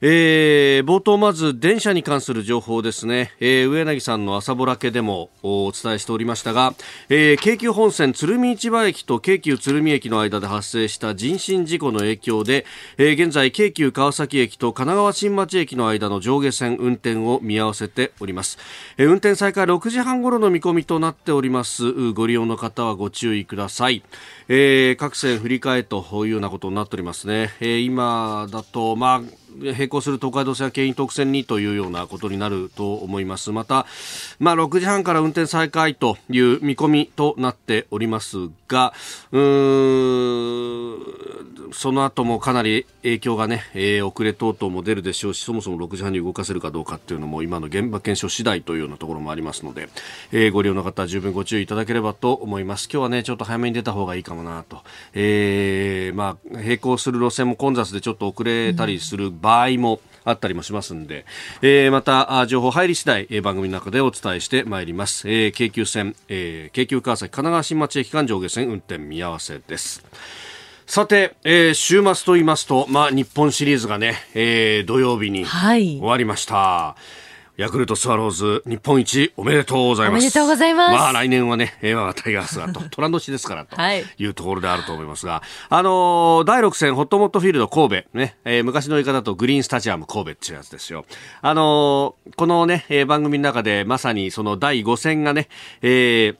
えー、冒頭まず電車に関する情報ですね、えー、上柳さんの朝ぼらけでもお伝えしておりましたが、えー、京急本線鶴見市場駅と京急鶴見駅の間で発生した人身事故の影響で、えー、現在京急川崎駅と神奈川新町駅の間の上下線運転を見合わせております、えー、運転再開6時半頃の見込みとなっております。ご利用の方はご注意ください、えー、各線振り替えというようなことになっておりますね、えー、今だとまあ並行する東海道線や京浜特線にというようなことになると思います。また、まあ、6時半から運転再開という見込みとなっておりますが、うーん、その後もかなり影響がね、えー、遅れ等々も出るでしょうし、そもそも6時半に動かせるかどうかっていうのも今の現場検証次第というようなところもありますので、えー、ご利用の方は十分ご注意いただければと思います。今日はね、ちょっと早めに出た方がいいかもなと。えー、まあ、並行する路線も混雑でちょっと遅れたりする場合も、あったりもしますんで、えー、また情報入り次第、えー、番組の中でお伝えしてまいります、えー、京急線、えー、京急川崎神奈川新町駅間上下線運転見合わせです。さて、えー、週末と言いますと、まあ、日本シリーズがね、えー、土曜日に終わりました。はいヤクルトスワローズ日本一おめでとうございます。おめでとうございます。まあ来年はね、我がタイガースがと、虎年ですからというところであると思いますが、はい、あのー、第6戦ホットモットフィールド神戸、ね、えー、昔の言い方だとグリーンスタジアム神戸っていうやつですよ。あのー、このね、えー、番組の中でまさにその第5戦がね、えー、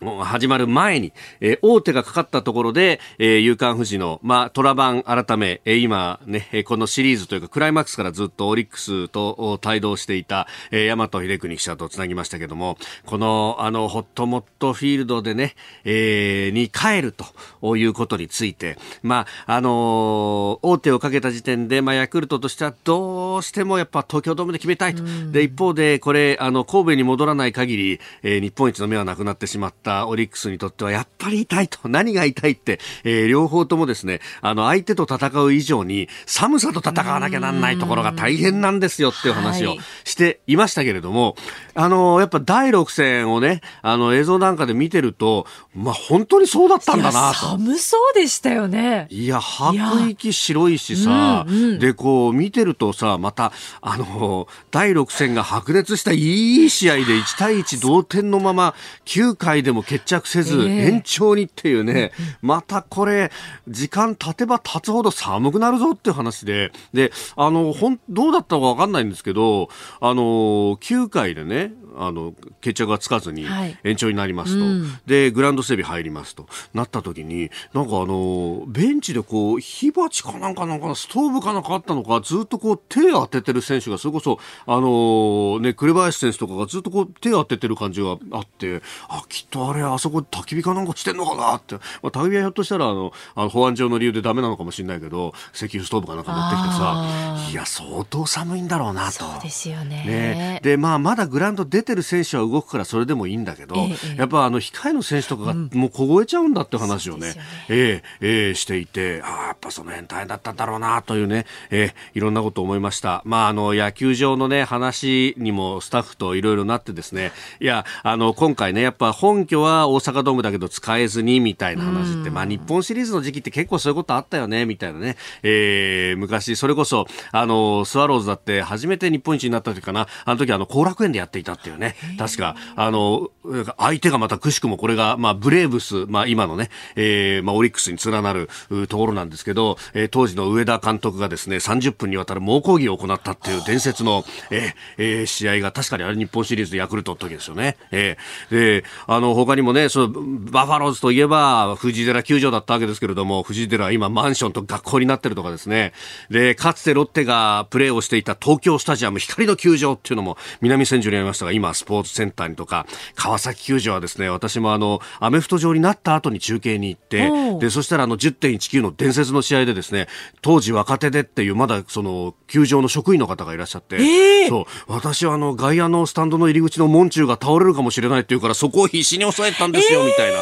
始まる前に、えー、大手がかかったところで、えー、夕刊富士の、まあ、トラ版改め、えー、今ね、えこのシリーズというか、クライマックスからずっとオリックスと帯同していた、えー、大和秀邦記者とつなぎましたけども、この、あの、ホットモットフィールドでね、えー、に帰るということについて、まあ、あのー、大手をかけた時点で、まあ、ヤクルトとしてはどうしてもやっぱ東京ドームで決めたいと。で、一方で、これ、あの、神戸に戻らない限り、えー、日本一の目はなくなってしまった。ったオリックスにとってはやっぱり痛いと。何が痛いって、えー、両方ともですね、あの、相手と戦う以上に寒さと戦わなきゃなんないところが大変なんですよっていう話をしていましたけれども、はい、あの、やっぱ第6戦をね、あの、映像なんかで見てると、まあ、本当にそうだったんだなと。寒そうでしたよね。いや、吐息白いしさ、うんうん、で、こう、見てるとさ、また、あの、第6戦が白熱したいい試合で1対1同点のまま、9回でもも決着せず、延長にっていうね、またこれ、時間経てば経つほど寒くなるぞっていう話で、で、あの、ほん、どうだったかわかんないんですけど、あの、9回でね、あの決着がつかずに延長になりますと、はいうん、でグランド整備入りますとなった時になんかあのベンチでこう火鉢かなんかなんかストーブかなんかあったのかずっとこう手当ててる選手がそれこそあのね紅林選手とかがずっとこう手当ててる感じがあってあきっとあれあそこ焚き火かなんかしてんのかなって、まあ、焚き火はひょっとしたらあのあの保安上の理由でダメなのかもしれないけど石油ストーブかなんか持ってきてさいや相当寒いんだろうなと。そうですよね。ね。でまあまだグラウンド出てる選手は動くからそれでもいいんだけど、ええ、やっぱあの控えの選手とかがもう凍えちゃうんだって話をね、うん、えええしていて、ああ、やっぱその辺大変だったんだろうなというね、えー、いろんなことを思いました。まああの野球場のね、話にもスタッフといろいろなってですね、いや、あの今回ね、やっぱ本拠は大阪ドームだけど使えずにみたいな話って、まあ日本シリーズの時期って結構そういうことあったよね、みたいなね、えー、昔それこそ、あの、スワローズだって初めて日本一になった時かな、あの時あの後楽園でやっていたっていうね、確か、あの、相手がまたくしくもこれが、まあ、ブレーブス、まあ、今のね、えー、まあ、オリックスに連なるところなんですけど、えー、当時の上田監督がですね、30分にわたる猛抗議を行ったっていう伝説の、えー、えー、試合が確かにあれ日本シリーズでヤクルトの時ですよね。えー、で、あの、他他にもね、そのバファローズといえば、藤寺球場だったわけですけれども、藤寺は今マンションと学校になってるとかですね。で、かつてロッテがプレーをしていた東京スタジアム光の球場っていうのも南千住にありましたが、今スポーツセンターにとか、川崎球場はですね、私もあの、アメフト場になった後に中継に行って、で、そしたらあの10.19の伝説の試合でですね、当時若手でっていう、まだその、球場の職員の方がいらっしゃって、えー、そう、私はあの、外野のスタンドの入り口の門中が倒れるかもしれないっていうから、そこを必死に抑えたんですよ、みたいな。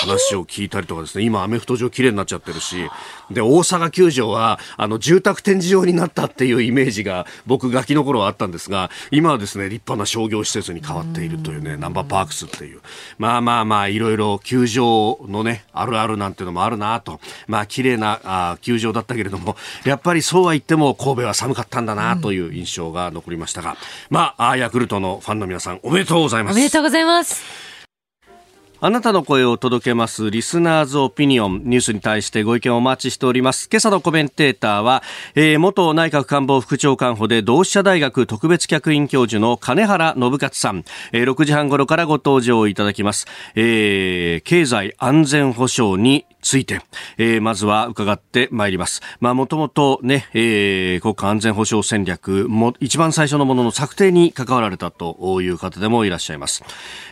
話を聞いたりとかですね、今アメフト場綺麗になっちゃってるし、で、大阪球場は、あの、住宅展示場になったっていうイメージが、僕ガキの頃はあったんですが、今はですね、立派な商業施設に変わっているというね、ナンバーパークスっていう。まあまあまあ、いろいろ球場のね、あるあるなんていうのもあるなと。まあ、綺麗なあ球場だったけれども、やっぱりそうは言っても神戸は寒かったんだなという印象が残りましたが、まあ、ヤクルトのファンの皆さん、おめでとうございます。おめでとうございます。あなたの声を届けますリスナーズオピニオンニュースに対してご意見をお待ちしております。今朝のコメンテーターは、えー、元内閣官房副長官補で同志社大学特別客員教授の金原信勝さん、えー、6時半頃からご登場いただきます。えー、経済安全保障について、えー、まずは伺ってまいります。まあ、もともとね、えー、国家安全保障戦略も、一番最初のものの策定に関わられたという方でもいらっしゃいます。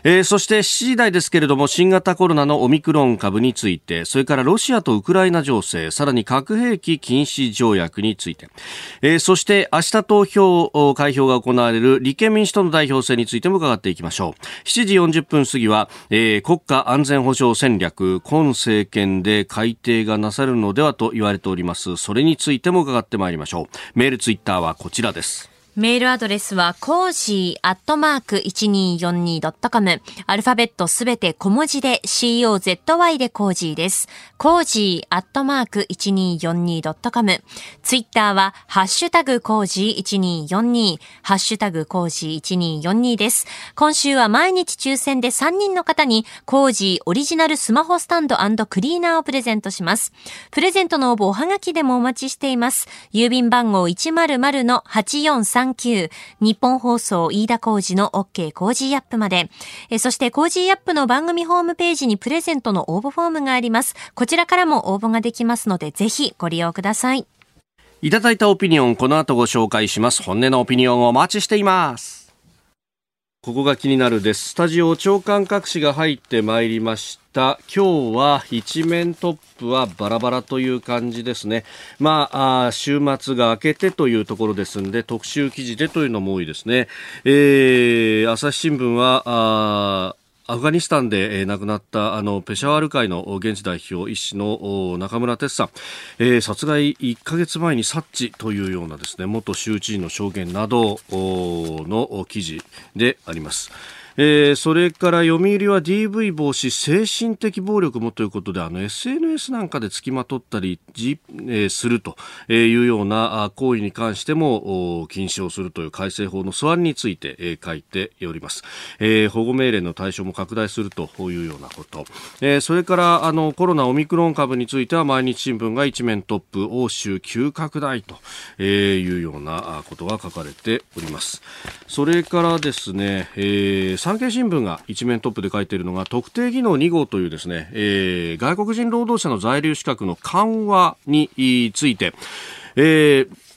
えー、そして7時台ですけれども、新型コロナのオミクロン株について、それからロシアとウクライナ情勢、さらに核兵器禁止条約について、えー、そして明日投票、開票が行われる立憲民主党の代表選についても伺っていきましょう。7時40分過ぎは、えー、国家安全保障戦略、今政権でで改定がなされるのではと言われております。それについても伺ってまいりましょう。メール、ツイッターはこちらです。メールアドレスは、コージーアットマーク 1242.com。アルファベットすべて小文字で COZY でコージーです。コージーアットマーク 1242.com。ツイッターは、ハッシュタグコージー1242。ハッシュタグコージー1242です。今週は毎日抽選で3人の方に、コージーオリジナルスマホスタンドクリーナーをプレゼントします。プレゼントの応募おはがきでもお待ちしています。郵便番号100-8439 3日本放送飯田工事の OK 工事アップまで。えそして工事アップの番組ホームページにプレゼントの応募フォームがあります。こちらからも応募ができますので、ぜひご利用ください。いただいたオピニオン、この後ご紹介します。本音のオピニオンをお待ちしています。ここが気になるです。スタジオ長官各紙が入ってまいりました。今日は一面トップはバラバラという感じですね。まあ、あ週末が明けてというところですんで、特集記事でというのも多いですね。えー、朝日新聞は、アフガニスタンで、亡くなったあのペシャワール会の現地代表医師の中村哲さん、えー、殺害1ヶ月前に察知というようなですね元州知事の証言などの記事であります。えー、それから読売は DV 防止、精神的暴力もということで、あの SNS なんかで付きまとったり、えー、するというような行為に関しても禁止をするという改正法の素案について、えー、書いております、えー。保護命令の対象も拡大するというようなこと。えー、それからあのコロナオミクロン株については毎日新聞が一面トップ、欧州急拡大というようなことが書かれております。それからですね、えー産経新聞が一面トップで書いているのが特定技能2号というですね、えー、外国人労働者の在留資格の緩和について、えー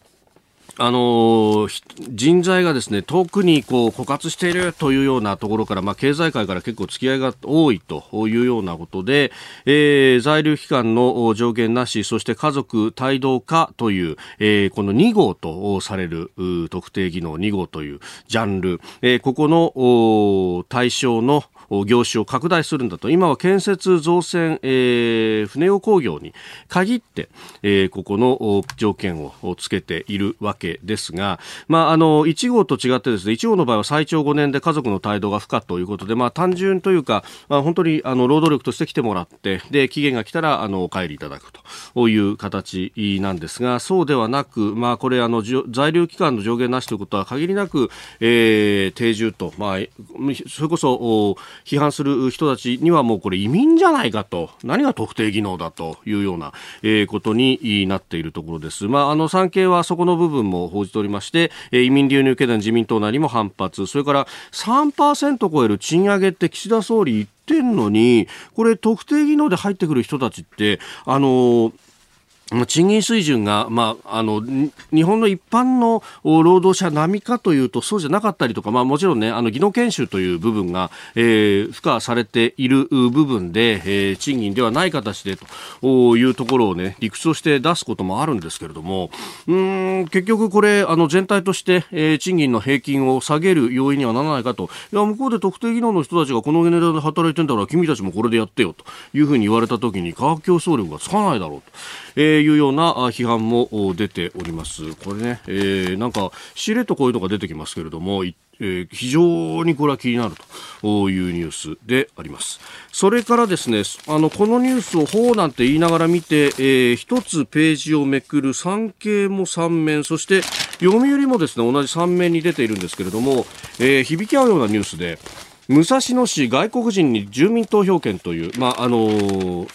あの人材がですね特にこう枯渇しているというようなところから、まあ、経済界から結構付き合いが多いというようなことで、えー、在留期間の上限なしそして家族帯同化という、えー、この2号とされる特定技能2号というジャンル、えー、ここの対象の業種を拡大するんだと。今は建設造船、えー、船用工業に限って、えー、ここの条件をつけているわけですが、まあ、あの1号と違ってですね1号の場合は最長5年で家族の態度が不可ということで、まあ、単純というか、まあ、本当にあの労働力として来てもらってで期限が来たらあのお帰りいただくという形なんですがそうではなく、まあ、これあの在留期間の上限なしということは限りなく、えー、定住と、まあ、それこそ批判する人たちにはもうこれ移民じゃないかと、何が特定技能だというような、え、ことになっているところです。まあ、あの、産経はそこの部分も報じておりまして、え、移民流入経済自民党なりも反発、それから3%超える賃上げって岸田総理言ってんのに、これ特定技能で入ってくる人たちって、あのー賃金水準が、まあ、あの日本の一般の労働者並みかというとそうじゃなかったりとか、まあ、もちろんねあの技能研修という部分が、えー、付加されている部分で、えー、賃金ではない形でというところをね理屈として出すこともあるんですけれどもうん結局これあの全体として、えー、賃金の平均を下げる要因にはならないかといや向こうで特定技能の人たちがこの値段で働いてんだから君たちもこれでやってよというふうに言われた時に価格競争力がつかないだろうと。えー、いうような批判も出ております。これね、えー、なんか、しれっとこういうのが出てきますけれども、え、非常にこれは気になるというニュースであります。それからですね、あの、このニュースをほうなんて言いながら見て、えー、一つページをめくる産経も3面、そして読売もですね、同じ3面に出ているんですけれども、えー、響き合うようなニュースで、武蔵野市外国人に住民投票権という、まあ、あのー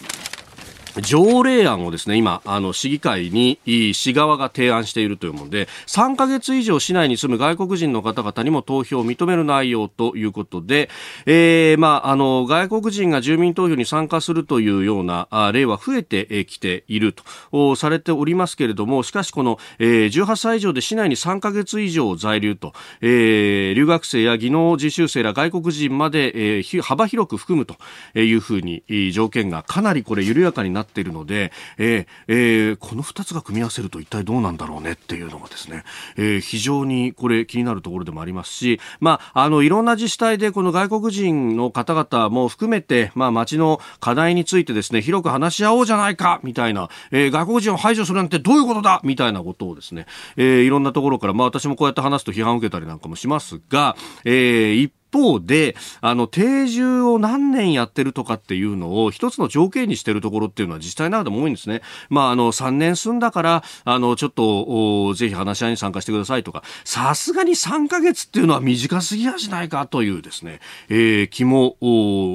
条例案をですね、今、あの、市議会に市側が提案しているというもので、3ヶ月以上市内に住む外国人の方々にも投票を認める内容ということで、えー、まあ、あの、外国人が住民投票に参加するというような例は増えてきているとされておりますけれども、しかしこの、えー、18歳以上で市内に3ヶ月以上在留と、えー、留学生や技能実習生ら外国人まで、えー、幅広く含むというふうに条件がかなりこれ緩やかになってっているので、えーえー、この2つが組み合わせると一体どうなんだろうねっていうのがですね、えー、非常にこれ気になるところでもありますし、まあ、あの、いろんな自治体でこの外国人の方々も含めて、まあ、町の課題についてですね、広く話し合おうじゃないか、みたいな、えー、外国人を排除するなんてどういうことだみたいなことをですね、えー、いろんなところから、まあ、私もこうやって話すと批判を受けたりなんかもしますが、えー、一方で、あの、定住を何年やってるとかっていうのを一つの条件にしてるところっていうのは自治体なども多いんですね。まあ、あの、3年住んだから、あの、ちょっと、ぜひ話し合いに参加してくださいとか、さすがに3ヶ月っていうのは短すぎやしないかというですね、えー、気も、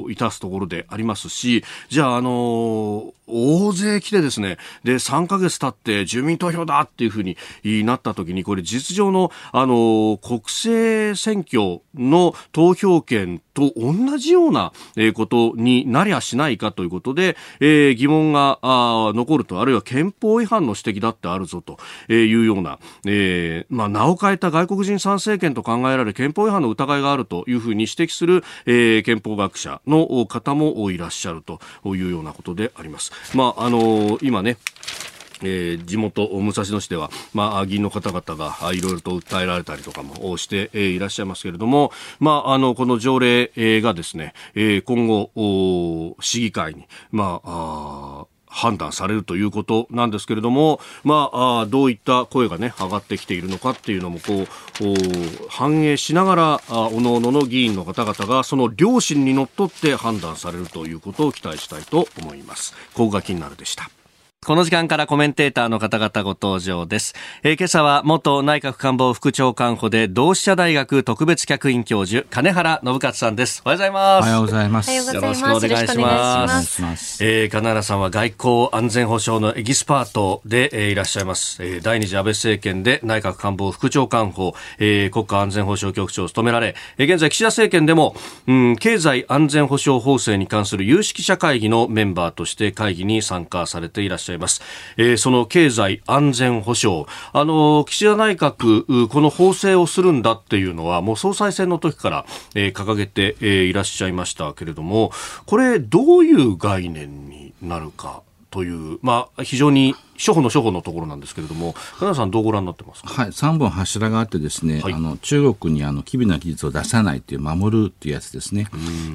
いたすところでありますし、じゃあ、あの大勢来てですね、で、3ヶ月経って住民投票だっていうふうになった時に、これ実情の、あの、国政選挙の投票権と同じようなことになりゃしないかということで、えー、疑問が残ると、あるいは憲法違反の指摘だってあるぞというような、えー、まあ、名を変えた外国人参政権と考えられる憲法違反の疑いがあるというふうに指摘する、えー、憲法学者の方もいらっしゃるというようなことであります。まあ、あのー、今ね、えー、地元武蔵野市では、まあ、議員の方々がいろいろと訴えられたりとかもして、いらっしゃいますけれども、まあ、あのこの条例がですね、え、今後市議会に、まあ判断されるということなんですけれども、まあ、どういった声がね、上がってきているのかっていうのも、こう、反映しながら、おのおのの議員の方々が、その良心にのっとって判断されるということを期待したいと思います。ここが気になるでした。この時間からコメンテーターの方々ご登場です。えー、今朝は元内閣官房副長官補で同志社大学特別客員教授金原信勝さんです。おはようございます。おはようございます。よろしくお願いします。ますえー、金原さんは外交安全保障のエキスパートで、えー、いらっしゃいます。えー、第二次安倍政権で内閣官房副長官補、えー、国家安全保障局長を務められ、えー、現在岸田政権でも、うん、経済安全保障法制に関する有識者会議のメンバーとして会議に参加されていらっしゃいます。ゃいます。えー、その経済安全保障、あの、岸田内閣、この法制をするんだっていうのは、もう総裁選の時から、えー、掲げて、えー、いらっしゃいましたけれども、これ、どういう概念になるかという、まあ、非常に初歩の初歩のところなんですけれども、金田さん、どうご覧になってますか、はい、3本柱があってですね、はい、あの中国にあの機微な技術を出さないっていう、守るっていうやつですね、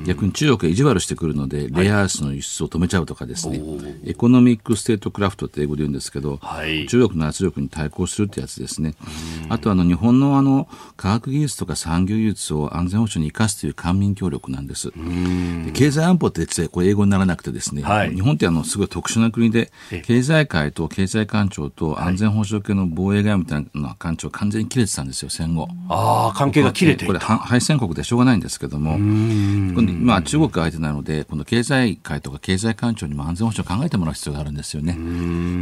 逆に中国が意地悪してくるので、レアアースの輸出を止めちゃうとかですね、はい、 economic statecraft って英語で言うんですけど、はい、中国の圧力に対抗するってやつですね、あとあの日本のあの科学技術とか産業技術を安全保障に生かすという官民協力なんです。で経済安保ってこれ英語にならなくてですね、日本ってあのすごい特殊な国で、経済界と経済官庁と安全保障系の防衛外務みたいな官庁完全に切れてたんですよ、戦後。ああ、関係が切れてこれ、敗戦国でしょうがないんですけども、まあ、中国が相手なので、この経済界とか経済官庁にも安全保障を考えてもらう必要があるんですよね。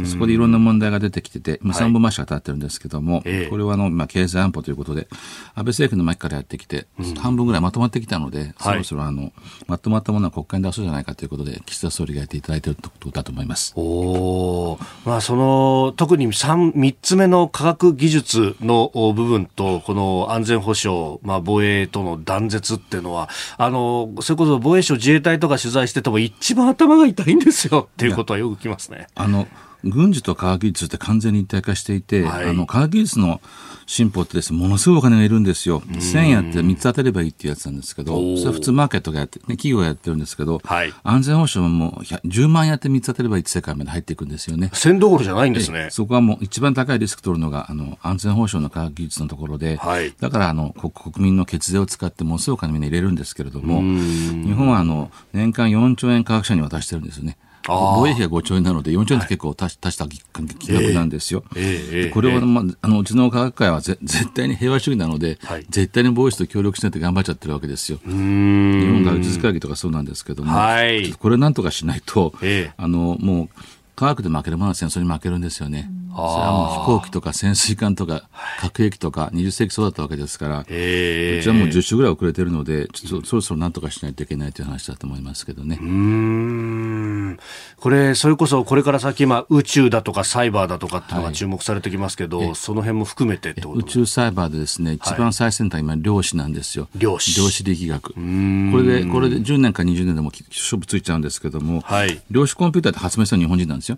そこでいろんな問題が出てきてて、まあ、3本回しが立ってるんですけども、はい、これはあの、まあ、経済安保ということで、安倍政権の末からやってきて、半分ぐらいまとまってきたので、そろそろあの、まとまったものは国会に出そうじゃないかということで、岸田総理がやっていただいているとことだと思います。おまあ、その特に 3, 3つ目の科学技術の部分と、この安全保障、まあ、防衛との断絶っていうのは、あのそれこそ防衛省、自衛隊とか取材してても、一番頭が痛いんですよっていうことはよく聞きますね。あの軍事と科学技術って完全に一体化していて、はい、あの科学技術の進歩ってです、ね、ものすごいお金がいるんですよ。1000円やって3つ当てればいいっていうやつなんですけど、それ普通マーケットがやって、ね、企業がやってるんですけど、はい、安全保障も10万円やって3つ当てればいいって世界まで入っていくんですよね。1000どころじゃないんですね。そこはもう一番高いリスク取るのが、あの、安全保障の科学技術のところで、はい、だからあの国民の血税を使ってものすごいお金みんな入れるんですけれども、日本はあの年間4兆円科学者に渡してるんですよね。防衛費が5兆円なので、4兆円って結構足し,、した金額なんですよ。えー、これは、まあ、あのうちの科学会はぜ絶対に平和主義なので、はい、絶対に防衛費と協力しないと頑張っちゃってるわけですよ。日本学術会議とかそうなんですけども、はい、これなんとかしないと、えー、あのもう科学で負けるものは戦争に負けるんですよね。それはもう飛行機とか潜水艦とか核兵器とか20世紀そうだったわけですから、うちはもう10週ぐらい遅れてるので、ちょっとそろそろなんとかしないといけないという話だと思いますけどね。うん。これ、それこそこれから先、まあ、宇宙だとかサイバーだとかっていうのが注目されてきますけど、はい、その辺も含めてってこと？宇宙サイバーでですね、一番最先端、今、量子なんですよ。量子。量子力学。これで、これで10年か20年でも勝負ついちゃうんですけども、はい、量子コンピューターって発明したの日本人なんですよ。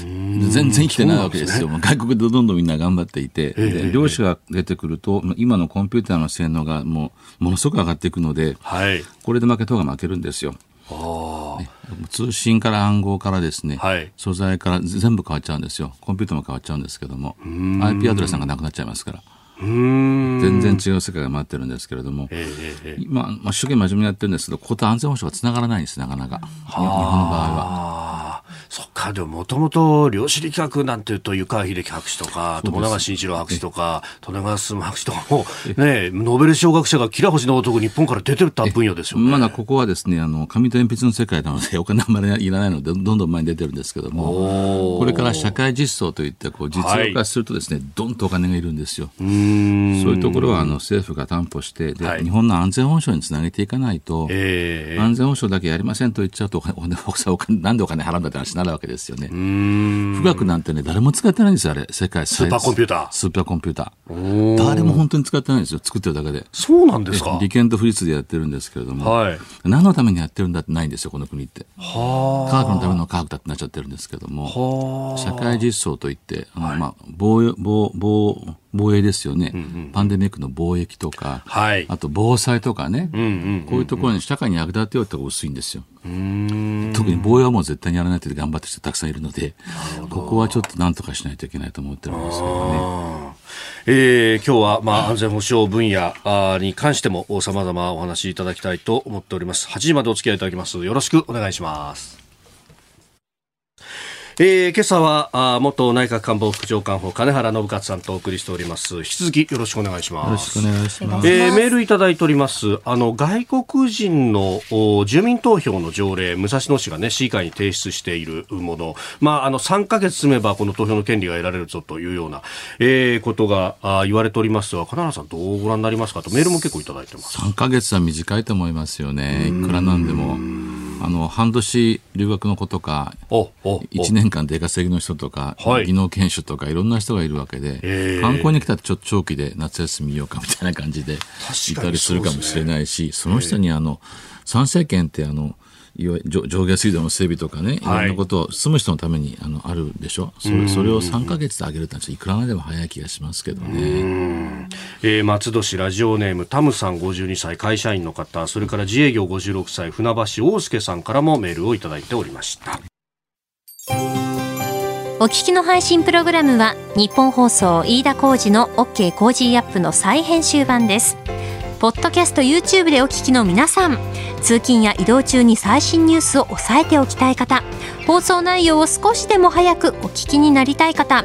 全然生きてないわけですよ。すね、外国でどんどんみんな頑張っていて、量子が出てくると、今のコンピューターの性能がもうものすごく上がっていくので、はい、これで負けた方が負けるんですよ。ね、通信から暗号からですね、はい、素材から全部変わっちゃうんですよ。コンピューターも変わっちゃうんですけども、IP アドレスがなくなっちゃいますから。全然違う世界が待ってるんですけれども、えー、今、まあ、一生懸命真面目にやってるんですけど、ここと安全保障がつながらないんです、なかなか。日本の場合は。そっか、でももともと量子力学なんていうと、湯川秀樹博士とか、友永慎一郎博士とか、利根川進博士とかも、ね、ノーベル賞学者がキラ星の男、日本から出てた分野ですよね。まだここはですね、あの、紙と鉛筆の世界なので、お金あんまりいらないので、どんどん前に出てるんですけども、これから社会実装といって、こう、実用化するとですね、はい、どんとお金がいるんですよ。そういうところは、あの、政府が担保して、で、はい、日本の安全保障につなげていかないと、えー、安全保障だけやりませんと言っちゃうと、お金、なんでお金払うんだって話になるわけですよね。富岳なんてね、誰も使ってないんですよ、あれ。世界スーパーコンピューター。スーパーコンピューター。誰も本当に使ってないんですよ、作ってるだけで。そうなんですか利権と不立でやってるんですけれども、はい、何のためにやってるんだってないんですよ、この国って。科学のための科学だってなっちゃってるんですけども、社会実装といって、あの、はい、まあ、防、防、防、防衛ですよね、うんうん、パンデミックの貿易とか、はい、あと防災とかね、うんうんうんうん、こういうところに社会に役立てようってが薄いんですよ。特に防衛はもう絶対にやらないと頑張ってる人たくさんいるので、ここはちょっとなんとかしないといけないと思ってるんですけどね。えー、今日は、まあ、安全保障分野に関しても様々お話しいただきたいと思っております。8時までお付き合いいただきます。よろしくお願いします。えー、今朝はあ元内閣官房副長官補金原信勝さんとお送りしております。引き続きよろしくお願いします。よろしくお願いします、えー、メールいただいております。あの外国人の住民投票の条例武蔵野市がね市議会に提出しているもの。まああの3ヶ月済めばこの投票の権利が得られるぞというような、えー、ことがあ言われておりますが金原さんどうご覧になりますかとメールも結構いただいてます。3ヶ月は短いと思いますよね。いくらなんでもあの半年留学の子とか1年間出稼ぎの人とか、はい、技能研修とかいろんな人がいるわけで、観光に来たらちょっと長期で夏休みようかみたいな感じでいたりするかもしれないしそ、ね,、の人にあの参政権ってあの上下水道の整備とかね、い。ろんなことを住む人のためにあのあるでしょ、それそれを3か月で上げるってのはいくらまでも早い気がしますけどね、えー、松戸市ラジオネームタムさん52歳会社員の方。それから自営業56歳船橋大輔さんからもメールをいただいておりました。お聞きの配信プログラムは日本放送飯田浩二の OK コージーアップの再編集版ですポッドキャスト YouTube でお聞きの皆さん。通勤や移動中に最新ニュースを押さえておきたい方。放送内容を少しでも早くお聞きになりたい方。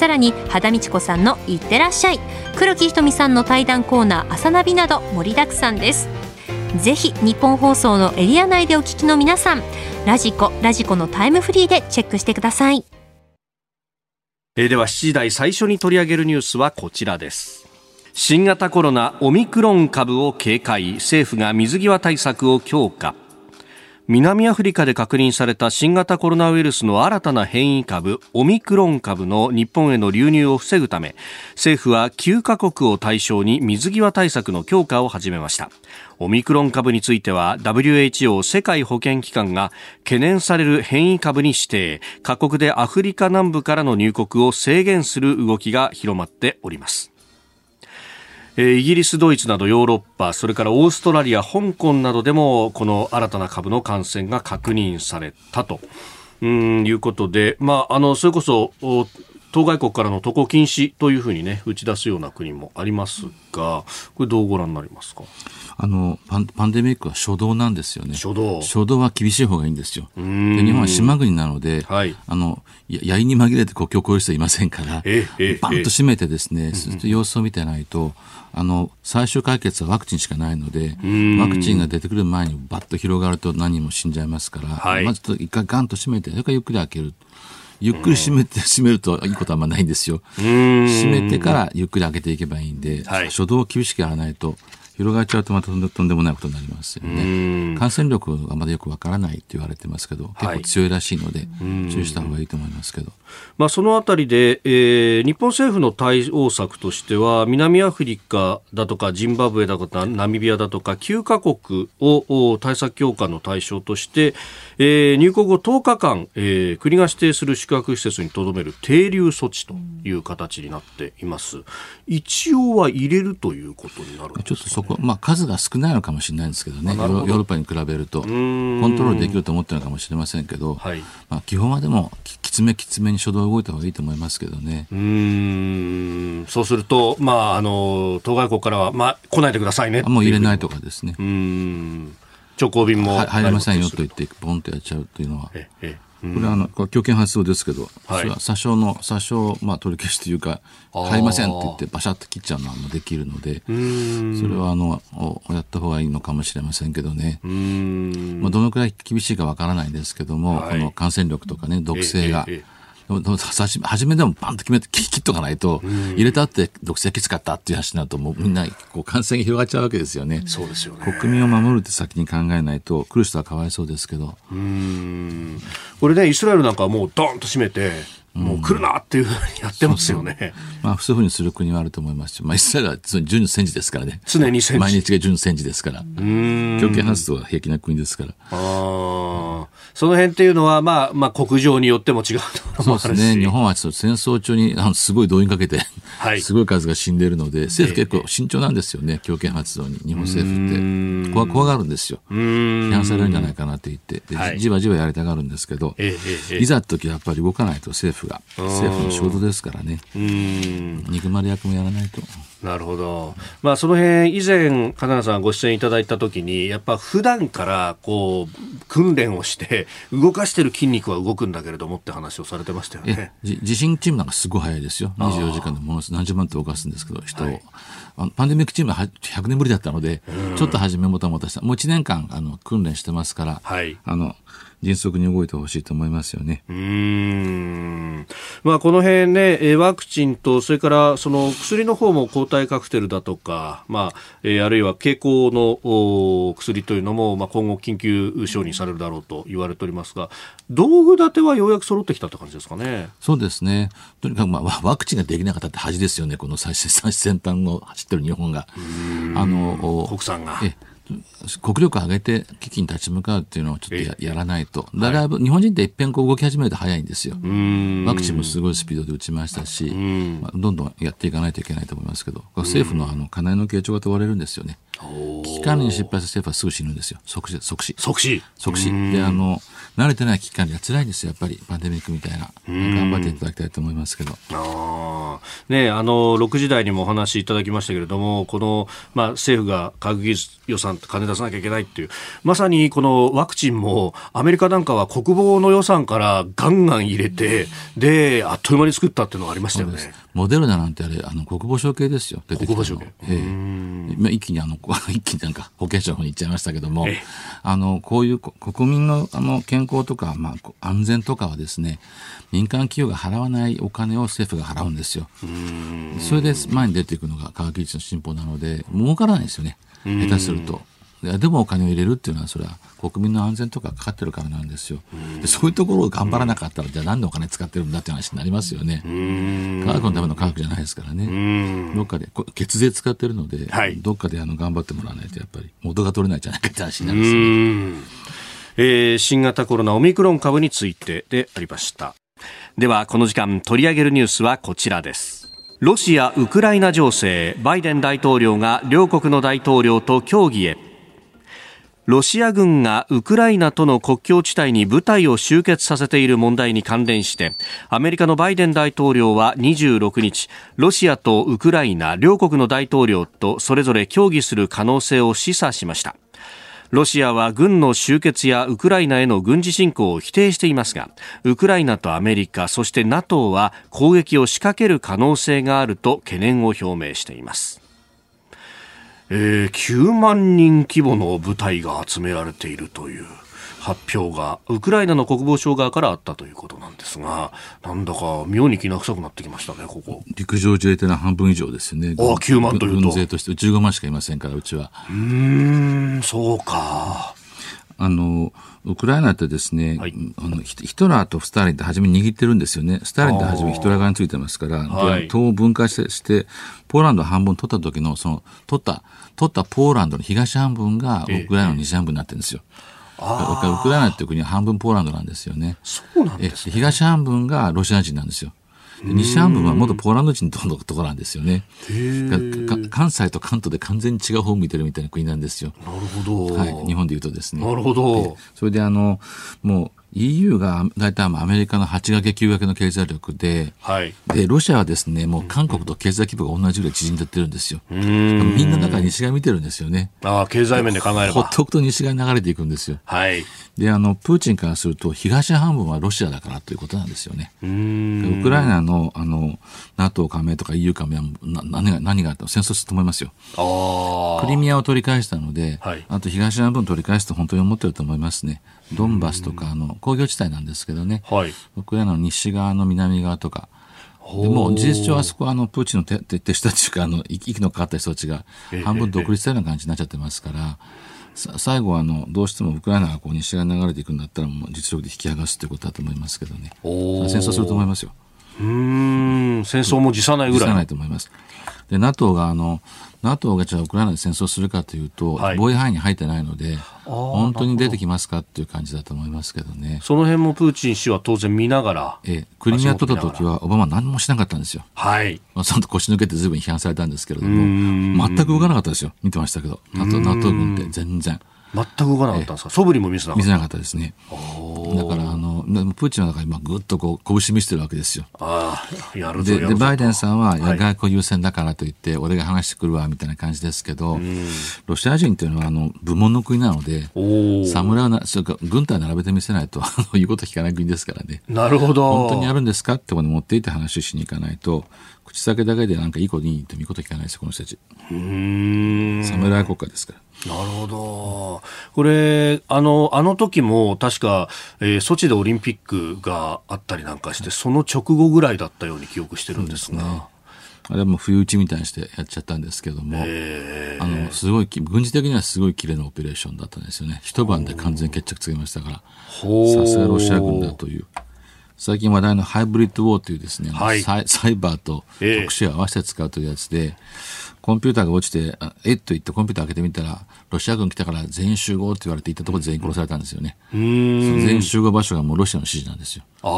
さらに肌道子さんの「いってらっしゃい」黒木ひとみさんの対談コーナー「朝ナビ」など盛りだくさんです。ぜひ日本放送のエリア内でお聞きの皆さんラジコラジコのタイムフリーでチェックしてください。えー、では7時台最初に取り上げるニュースはこちらです。新型コロナオミクロン株を警戒。政府が水際対策を強化。南アフリカで確認された新型コロナウイルスの新たな変異株オミクロン株の日本への流入を防ぐため政府は9カ国を対象に水際対策の強化を始めました。オミクロン株については WHO 世界保健機関が懸念される変異株に指定。各国でアフリカ南部からの入国を制限する動きが広まっております。イギリス、ドイツなどヨーロッパ、それからオーストラリア、香港などでもこの新たな株の感染が確認されたと。うんいうことで、まあ、あのそれこそ当該国からの渡航禁止というふうにね打ち出すような国もありますがこれどうご覧になりますか？あのパンパンデミックは初動なんですよね。初動。初動は厳しい方がいいんですよ。で日本は島国なので、はい、あのやいに紛れて国境を越える人はいませんからええバンと閉めてですね、え様子を見てないとあの最終解決はワクチンしかないのでワクチンが出てくる前にバッと広がると何人も死んじゃいますから、はい、まず一回ガンと閉めてそれからゆっくり開ける。ゆっくり閉めて、閉めるといいことはあんまないんですよ。閉めてからゆっくり開けていけばいいんで、はい、初動を厳しくやらないと、広がっちゃうとまたとんでもないことになりますよね。感染力がまだよくわからないって言われてますけど、結構強いらしいので、注意した方がいいと思いますけど。まあ、そのあたりで、えー、日本政府の対応策としては、南アフリカだとか、ジンバブエだとか、ナミビアだとか、9カ国を対策強化の対象として、えー、入国後10日間、えー、国が指定する宿泊施設にとどめる停留措置という形になっています。一応は入れるということになるね、ちょっとそこ、まあ、数が少ないのかもしれないんですけどね、ヨーロッパに比べると、コントロールできると思ってるのかもしれませんけど、はい、まあ、基本はでも、きつめきつめに初動動いた方がいいと思いますけどね。うん。そうすると、まあ、あの当該国からは、まあ、来ないでくださいねもう入れないとかですね。うん直行便も入れませんよと言って、ボンとやっちゃうというのは。ええこれはあの強権発動ですけど、はい、詐称の詐称、まあ、取り消しというか買いませんって言ってバシャッと切っちゃうのはできるのでそれはあのやった方がいいのかもしれませんけどね。まあ、どのくらい厳しいかわからないんですけども、はい、この感染力とかね毒性が。えええ初めでもパンと決めて切っとかないと、入れたって毒性きつかったっていう話になると、もうみんなこう感染が広がっちゃうわけですよね。そうですよね。国民を守るって先に考えないと、来る人はかわいそうですけど。うん。これね、イスラエルなんかはもうドーンと閉めて、もう来るなっていうふうにやってますよね。そうそうまあ、そういうふうにする国はあると思いますし、まあ、イスラエルは準戦時ですからね。常に戦時。毎日が準戦時ですから。強権発動は平気な国ですから。ああ。その辺っていうのは、まあ、まあ、国情によっても違うとそうですね。日本は戦争中にあのすごい動員かけて、はい、すごい数が死んでいるので、政府結構慎重なんですよね、強権発動に、日本政府って。怖怖がるんですよ。批判されるんじゃないかなって言って、はい、じわじわやりたがるんですけど、いざと時はやっぱり動かないと政府が、政府の仕事ですからね、憎まれ役もやらないと。なるほど。まあ、その辺、以前、金田さんご出演いただいたときに、やっぱ普段から、こう、訓練をして、動かしてる筋肉は動くんだけれどもって話をされてましたよね。地震チームなんかすごい早いですよ。24時間でものす何十万と動かすんですけど、人を。はいパンデミックチームは100年ぶりだったので、ちょっと初めもたもたした。もう1年間、あの、訓練してますから、はい、あの、迅速に動いてほしいと思いますよね。うん。まあ、この辺ね、ワクチンと、それからその薬の方も抗体カクテルだとか、まあ、えあるいは経口の薬というのも、まあ、今後緊急承認されるだろうと言われておりますが、道具立てはようやく揃ってきたって感じですかね。そうですね。とにかく、まあ、ワクチンができなかったって恥ですよね、この最先端を走ってる日本が。あの、国産が。え国力を上げて危機に立ち向かうっていうのをちょっとややらないと。だから日本人って一遍こう動き始めると早いんですよ。ワクチンもすごいスピードで打ちましたし、まあ、どんどんやっていかないといけないと思いますけど、政府のあの金の傾聴が問われるんですよね。危機管理に失敗した政府はすぐ死ぬんですよ。即死。即死。即死。即死。で、あの、慣れてない危機管理が辛いんですよ、やっぱり。パンデミックみたいな。頑張っていただきたいと思いますけど。あね、あの、6時台にもお話しいただきましたけれども、この、まあ、政府が科学技術予算金出さなきゃいけないっていう、まさにこのワクチンも、アメリカなんかは国防の予算からガンガン入れて、で、あっという間に作ったっていうのがありましたよね。モデルナなんてあれ、あの、国防省系ですよ。国防省系。ええ。一気にあの、一気になんか保健省の方に行っちゃいましたけども、あの、こういう国民のあの健康とか、まあ、安全とかはですね、民間企業が払わないお金を政府が払うんですよ。それで前に出ていくのが科学技術の進歩なので、儲からないですよね。下手すると。でもお金を入れるっていうのは、それは国民の安全とかかかってるからなんですよ。でそういうところを頑張らなかったら、じゃあなんでお金使ってるんだって話になりますよね。科学のための科学じゃないですからね。どっかで、血税使ってるので、はい、どっかであの頑張ってもらわないと、やっぱり元が取れないじゃないかって話になるんですね。えー、新型コロナオミクロン株についてでありました。では、この時間取り上げるニュースはこちらです。ロシア・ウクライナ情勢、バイデン大統領が両国の大統領と協議へ。ロシア軍がウクライナとの国境地帯に部隊を集結させている問題に関連してアメリカのバイデン大統領は26日ロシアとウクライナ両国の大統領とそれぞれ協議する可能性を示唆しました。ロシアは軍の集結やウクライナへの軍事侵攻を否定していますがウクライナとアメリカそして NATO は攻撃を仕掛ける可能性があると懸念を表明しています。えー、9万人規模の部隊が集められているという発表がウクライナの国防省側からあったということなんですがなんだか妙にきな臭くなってきましたねここ。陸上自衛隊の半分以上ですよね。ああ9万というと。軍勢として。15万しかいませんからうちは。うんそうか。あのウクライナってですね、はい、あのヒトラーとスターリンって初め握ってるんですよね。スターリンって初めヒトラー側についてますから、はい、党を分解して、ポーランド半分取った時の、その、取った、取ったポーランドの東半分がウクライナの西半分になってるんですよ。ええ、ウクライナっていう国は半分ポーランドなんですよね。そうなんです、ね、東半分がロシア人なんですよ。西半分は元ポーランド人のところなんですよね。関西と関東で完全に違う方を向いてるみたいな国なんですよ。なるほど。はい。日本で言うとですね。なるほど。それであの、もう EU が大体アメリカの8掛け9掛けの経済力で、はい、でロシアはですねもう韓国と経済規模が同じぐらい縮んでってるんですよ。みんなだから西側見てるんですよね。ああ経済面で考えれば。ほっとくと西側に流れていくんですよ。はい、であのプーチンからすると東半分はロシアだからということなんですよね。ウクライナのあの NATO 加盟とか EU 加盟は何が何があった戦争すると思いますよ。クリミアを取り返したので、はい、あと東半分取り返すと本当に思ってると思いますね。ドンバスとかあの工業地帯なんですけどね、はい、ウクライナの西側の南側とか、でも事実上あそこはあのプーチンの手手下というかあの息のかかった人たちが半分独立したような感じになっちゃってますから、最後はあのどうしてもウクライナがこう西側に流れていくんだったらもう実力で引き剥がすということだと思いますけどね戦争すると思いますよ。うん戦争も辞さないぐらい。辞さないと思います。で NATO があの NATO がじゃあウクライナで戦争するかというと、はい、防衛範囲に入ってないので、本当に出てきますかっていう感じだと思いますけどね。その辺もプーチン氏は当然見ながら。えクリミア取った時はオバマ何もしなかったんですよ。はい。まあ、その腰抜けてずいぶん批判されたんですけれども、全く動かなかったですよ。見てましたけど。NATO, NATO 軍って全然。全く動かなかったんですか、素振りも見せなかった見せなかったですね。だからあの、プーチンは今、ぐっとこう拳見せてるわけですよ。ああ、やるぞでで、バイデンさんは、いや外交優先だからといって、俺が話してくるわみたいな感じですけど、ロシア人というのはあの部門の国なので、侍はな、それか軍隊並べてみせないと、言うこと聞かない国ですからね。なるほど。本当にやるんですか？ってこに持っていって話しに行かないと、口先だけでなんかいい子にいいって見こと聞かないですよ、この人たち。侍国家ですから。なるほど。これ、あの、あの時も確か、えー、ソチでオリンピックがあったりなんかして、その直後ぐらいだったように記憶してるんですが。ね、あれはもう不意打ちみたいにしてやっちゃったんですけども、あの、すごい、軍事的にはすごい綺麗なオペレーションだったんですよね。一晩で完全決着つけましたから、さすがロシア軍だという。最近話題のハイブリッドウォーというですね、はい。サイサイバーと特殊を合わせて使うというやつで、コンピューターが落ちて、あえっと言ってコンピューター開けてみたら、ロシア軍来たから全員集合って言われて行ったところで全員殺されたんですよね。全員集合場所がもうロシアの指示なんですよ。ああ、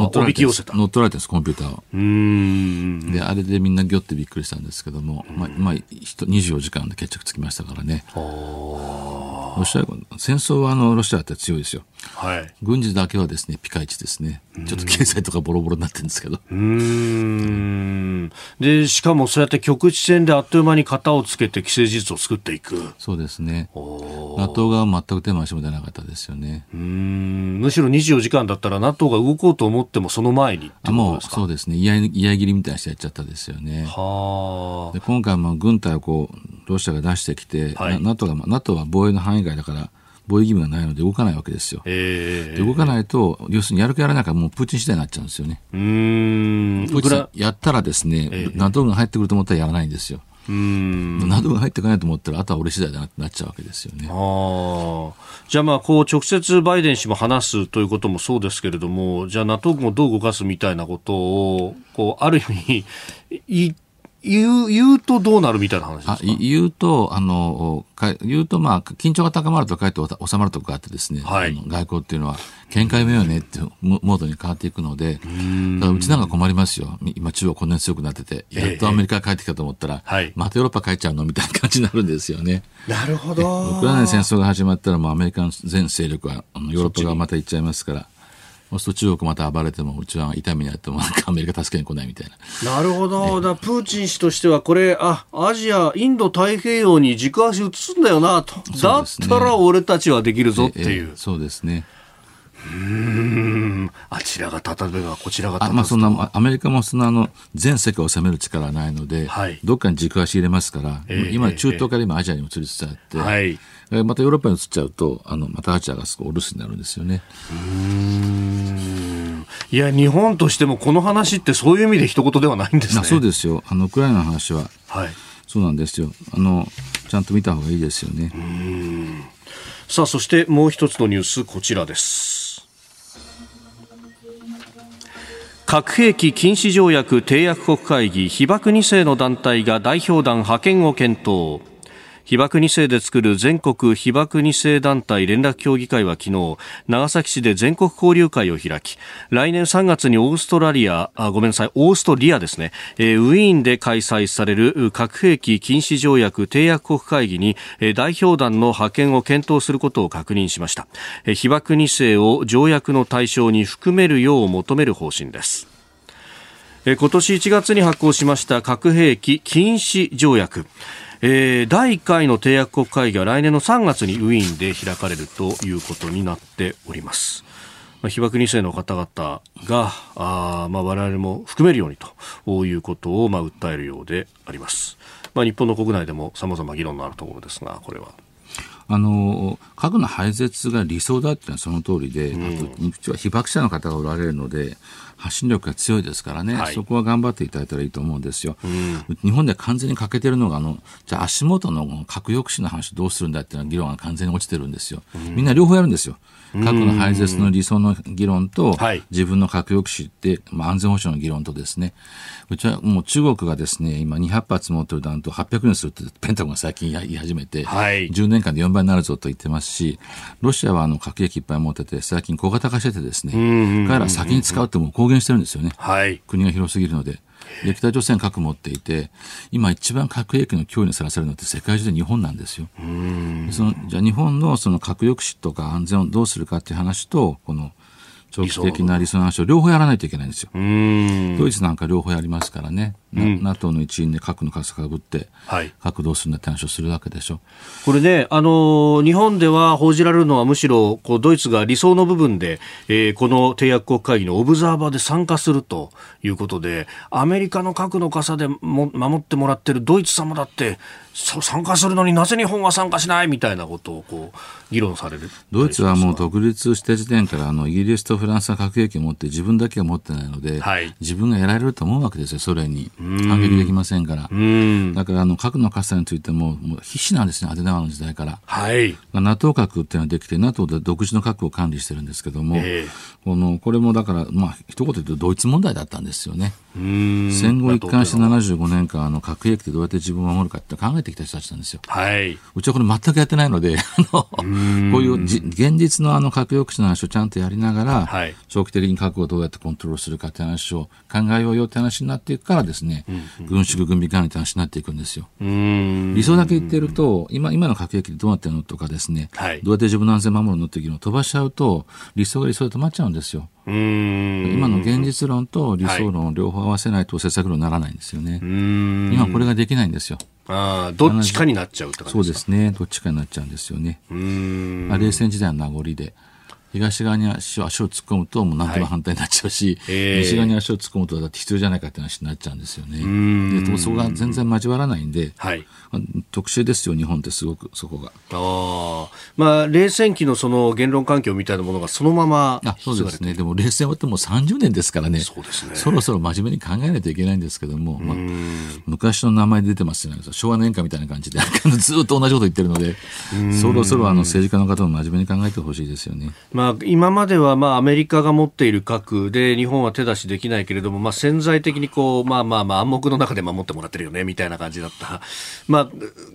乗っ取おられて。乗っ取られてるんです、コンピューターを。うーん。で、あれでみんなギョってびっくりしたんですけども、まあ、まあ、ひと24時間で決着つきましたからね。ロシア軍、戦争はあの、ロシアって強いですよ。はい。軍事だけはですね、ピカイチですね。ちょっと経済とかボロボロになってるんですけど。うーん。で、しかもそうやって局地戦であっという間に型をつけて既成事実を作っていく。うそうですね。NATO 側は全く手回しも出なかったですよね。ーん。むしろ24時間だったら NATO が動こうと思ってもその前にってもうですか？そうですね。嫌い切りみたいにしてやっちゃったですよね。はで今回も軍隊をこうロシアが出してきて、はいな NATO が NATO は防衛の範囲外だから防衛義務がないので動かないわけですよ。ええで動かないと、要するにやるかやらないかもうプーチン次第になっちゃうんですよね。うーん。プーチンウクラやったらですね、NATO が入ってくると思ったらやらないんですよ。うーん。NATO が入ってこないと思ったら、あとは俺次第だなってなっちゃうわけですよね。ああ。じゃあまあ、こう、直接バイデン氏も話すということもそうですけれども、じゃあ NATO 軍をどう動かすみたいなことを、こう、ある意味、い言う、言うとどうなるみたいな話ですか？言うと、あの、か言うと、まあ、緊張が高まるとかえって収まるとかあってですね、はい外交っていうのは、見解めようねっていうモモードに変わっていくので、うちなんか困りますよ。今、中国こんなに強くなってて、やっとアメリカが帰ってきたと思ったら、はいまたヨーロッパ帰っちゃうのみたいな感じになるんですよね。なるほウど。クライナの戦争が始まったら、もうアメリカの全勢力は、ヨーロッパ側また行っちゃいますから、そうすると中国また暴れても、うちは痛みになっても、なんかアメリカ助けに来ないみたいな。なるほど。だプーチン氏としては、これ、あ、アジア、インド太平洋に軸足移すんだよな、と。だったら俺たちはできるぞっていええう。そうですね。うん。あちらが立てば、こちらが立あてまあそんなあアメリカもそんなあの全世界を治める力はないので、はいどっかに軸足入れますから、ええ今、中東から今、アジアに移りつつあって、はい。えまたヨーロッパに移っちゃうと、あのまたアジアがすごいお留守になるんですよね。いや、日本としてもこの話ってそういう意味で一言ではないんですね。まあ、そうですよあの、ウクライナの話は、はい。そうなんですよあの、ちゃんと見た方がいいですよね。さあ、そしてもう一つのニュース、こちらです。核兵器禁止条約締約国会議被爆2世の団体が代表団派遣を検討。被爆2世で作る全国被爆2世団体連絡協議会は昨日、長崎市で全国交流会を開き、来年3月にオーストラリア、あごめんなさい、オーストリアですね、えーウィーンで開催される核兵器禁止条約締約国会議に、えー代表団の派遣を検討することを確認しました。えー被爆2世を条約の対象に含めるよう求める方針です。今年1月に発行しました核兵器禁止条約。えー第1回の締約国会議は来年の3月にウィーンで開かれるということになっております。まあ被爆2世の方々が、あーまあ、我々も含めるようにということを、まあ、訴えるようであります。まあ、日本の国内でも様々議論のあるところですが、これは。あの核の廃絶が理想だっていうのはその通りで、うちは被爆者の方がおられるので、発信力が強いですからね、はいそこは頑張っていただいたらいいと思うんですよ。日本で完全に欠けてるのが、あのじゃあ足元の核抑止の話どうするんだっていうのは議論が完全に落ちてるんですよ。みんな両方やるんですよ。核の廃絶の理想の議論と、はい自分の核抑止って、まあ、安全保障の議論とですね、うちはもう中国がですね、今200発持ってる弾頭800にするってペンタゴンが最近言い始めて、はい10年間で4倍になるぞと言ってますし、ロシアはあの核兵器いっぱい持ってて、最近小型化しててですね、彼らは先に使うってもう公言してるんですよね。はい。国が広すぎるので。で北朝鮮核持っていて、今一番核兵器の脅威にさらされるのって世界中で日本なんですよ。でそのじゃあ日本のその核抑止とか安全をどうするかっていう話と、この長期的な理想の話を両方やらないといけないんですよ。ドイツなんか両方やりますからね。な NATO の一員で核の傘かぶって、はい。核どうするんだって話をするわけでしょ。これね、あのー日本では報じられるのはむしろこうドイツが理想の部分で、えーこの締約国会議のオブザーバーで参加するということでアメリカの核の傘でも守ってもらってるドイツ様だって参加するのになぜ日本は参加しない？みたいなことをこう議論されるドイツはもう独立した時点からあのイギリスとフランスは核兵器を持って自分だけは持ってないので、はい自分がやられると思うわけですよ、ソ連に。反撃できませんから。うん。だから、あの、核の傘についても、もう必死なんですね、アデナワの時代から。はい。NATO 核っていうのができて、NATO で独自の核を管理してるんですけども、ええこの、これもだから、まあ、一言で言うとドイツ問題だったんですよね。うん。戦後一貫して75年間、あの、核兵器でどうやって自分を守るかって考えてきた人たちなんですよ。はい。うちはこれ全くやってないので、あの、こういうじ現実のあの核抑止の話をちゃんとやりながら、はい長期的に核をどうやってコントロールするかって話を考えようよって話になっていくからですね、軍縮軍備管理って話になっていくんですよ。うん。理想だけ言ってると、今、今の核兵器でどうなってるのとかですね、はいどうやって自分の安全を守るのっていうのを飛ばしちゃうと、理想が理想で止まっちゃうんですよ。うん。今の現実論と理想論を両方合わせないと政策論にならないんですよね。うん。今これができないんですよ。ああ、どっちかになっちゃうそうですすね。どっちかになっちゃうんですよね。冷戦時代の名残で、東側に足を足を突っ込むと、もう何でも反対になっちゃうし、ええ西側に足を突っ込むと、だって必要じゃないかって話になっちゃうんですよね。んで、そこが全然交わらないんで、はい。まあ特殊ですよ、日本ってすごく、そこが。ああ。まあ、冷戦期のその言論環境みたいなものがそのまま。あそうですね。でも冷戦終わってもう30年ですからね。そうですねそろそろ真面目に考えないといけないんですけども、まあ、昔の名前出てますよね。昭和年間みたいな感じで、ずっと同じこと言ってるので、そろそろあの政治家の方も真面目に考えてほしいですよね。まあ、今まではまあアメリカが持っている核で日本は手出しできないけれども、まあ、潜在的にこう、まあまあまあ暗黙の中で守ってもらってるよねみたいな感じだった、まあ、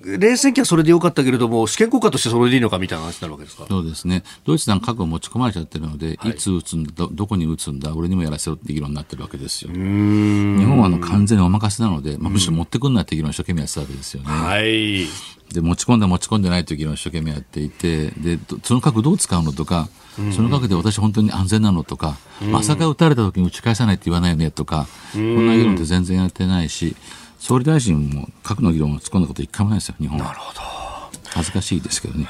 冷戦期はそれでよかったけれども、主権国家としてそれでいいのかみたいな話になるわけですか？そうですね。ドイツなんか核を持ち込まれちゃってるので、い、つ撃つんだど、どこに撃つんだ、俺にもやらせろって議論になってるわけですよ。日本はあの完全にお任せなので、まあ、むしろ持ってくんなって議論を一生懸命やってたわけですよね。はい。で、持ち込んだ持ち込んでないという議論を一生懸命やっていて、で、どその核どう使うのとか、その核で私本当に安全なのとか、まさか撃たれた時に撃ち返さないって言わないよねとか、こんな議論って全然やってないし、総理大臣も核の議論を突っ込んだこと一回もないですよ、日本は。なるほど。恥ずかしいですけどね。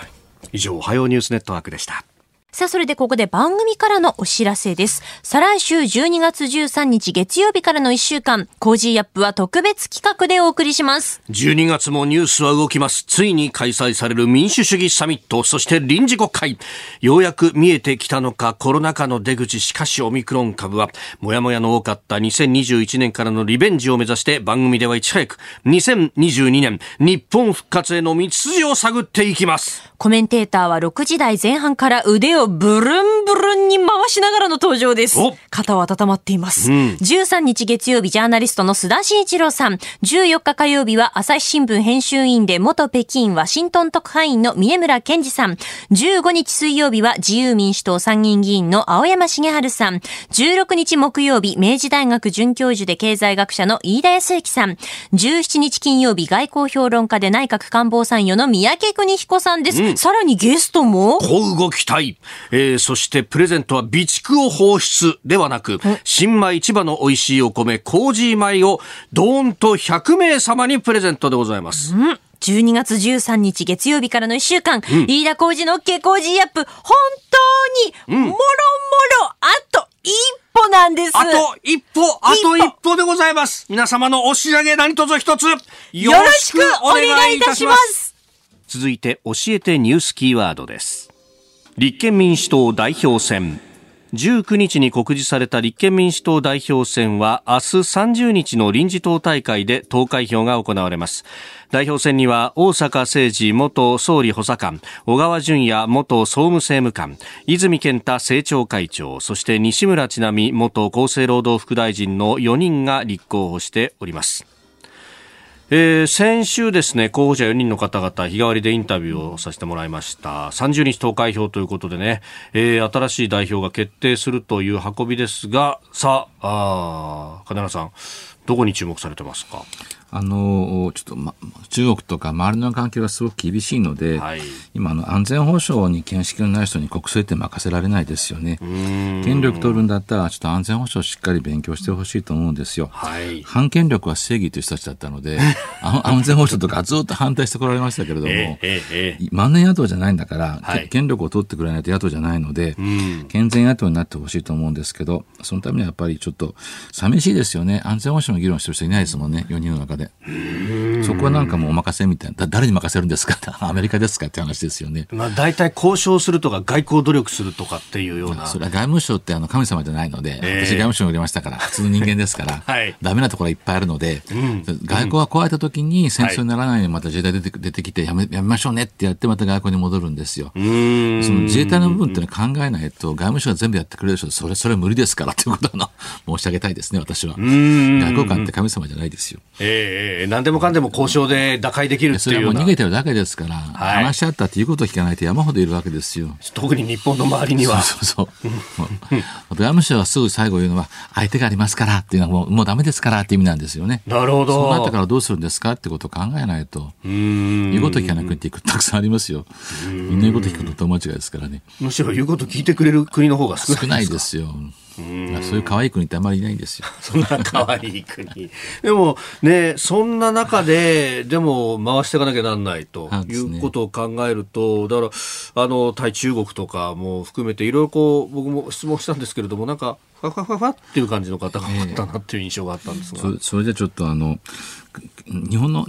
以上、おはようニュースネットワークでした。さあ、それでここで番組からのお知らせです。再来週12月13日月曜日からの1週間、 Cozy up は特別企画でお送りします。12月もニュースは動きます。ついに開催される民主主義サミット、そして臨時国会。ようやく見えてきたのか、コロナ禍の出口。しかしオミクロン株は、もやもやの多かった2021年からのリベンジを目指して番組ではいち早く、2022年、日本復活への道筋を探っていきます。コメンテーターは6時台前半から腕をブルンブルンに回しながらの登場ですお。肩は温まっています。13日月曜日ジャーナリストの須田慎一郎さん。14日火曜日は朝日新聞編集員で元北京ワシントン特派員の峰村健二さん。15日水曜日は自由民主党参議院議員の青山茂春さん。16日木曜日明治大学准教授で経済学者の飯田康之さん。17日金曜日外交評論家で内閣官房参与の三宅邦彦さんです。さらにゲストもこうご期待。えー、そしてプレゼントは備蓄を放出ではなく、新米千葉の美味しいお米、コージー米をドーンと100名様にプレゼントでございます。12月13日月曜日からの1週間、飯田浩二の OK 工事アップ、本当に、もろもろ、あと一歩なんです。あと一歩、あと一歩でございます。皆様のお仕上げ何卒一つ、よよろしくお願いいたします。続いて教えてニュースキーワードです立憲民主党代表選。19日に告示された立憲民主党代表選は明日30日の臨時党大会で投開票が行われます。代表選には大阪誠二元総理補佐官小川淳也元総務政務官泉健太政調会長そして西村智奈美元厚生労働副大臣の4人が立候補しております。えー先週ですね、候補者4人の方々、日替わりでインタビューをさせてもらいました。30日投開票ということでね、えー新しい代表が決定するという運びですが、さあ、金原さん、どこに注目されてますか？あの、ちょっと、ま、中国とか周りの関係はすごく厳しいので、はい今あの安全保障に見識のない人に国政って任せられないですよね。権力取るんだったら、ちょっと安全保障しっかり勉強してほしいと思うんですよ。はい。反権力は正義という人たちだったので、あ安全保障とかずっと反対してこられましたけれども、えーえ万年野党じゃないんだから、はい権力を取ってくれないと野党じゃないので、ん健全野党になってほしいと思うんですけど、そのためにはやっぱりちょっと寂しいですよね。安全保障の議論してる人いないですもんね、4人の中で。で。そこはなんかもうお任せみたいな、誰に任せるんですか？アメリカですか？って話ですよね。まあ、大体交渉するとか外交努力するとかっていうような。それは外務省ってあの神様じゃないので、えー、私外務省におりましたから、普通の人間ですから、はい、ダメなところはいっぱいあるので、うん、外交が壊れた時に戦争にならないようにまた自衛隊出て出てきてやめやめましょうねってやってまた外交に戻るんですよ。その自衛隊の部分っていうのは考えないと外務省は全部やってくれるでしょそれそれは無理ですからということの申し上げたいですね私は。外交官って神様じゃないですよ。ええー、何でもかんでも交渉で打開できるっていうそれはもう逃げてるだけですから、はい、話し合ったっていうことを聞かないと山ほどいるわけですよ。特に日本の周りには。そうそうそう。外務省はすぐ最後言うのは相手がありますからっていうのはもうもうダメですからって意味なんですよね。なるほど。そうなったからどうするんですかってことを考えないと。言うこと聞かなくていくたくさんありますよ。みんな言うこと聞くのと間違いですからね。むしろ言うこと聞いてくれる国の方が少ないですよ。そういう可愛い国ってあんまりいないんですよ。そんな可愛い国。でもね、そんな中で、でも回していかなきゃなんないということを考えると、だから、あの、対中国とかも含めて、いろいろこう、僕も質問したんですけれども、なんか、ファファファファっていう感じの方があったなっていう印象があったんですが。えー、それでちょっとあの、日本の、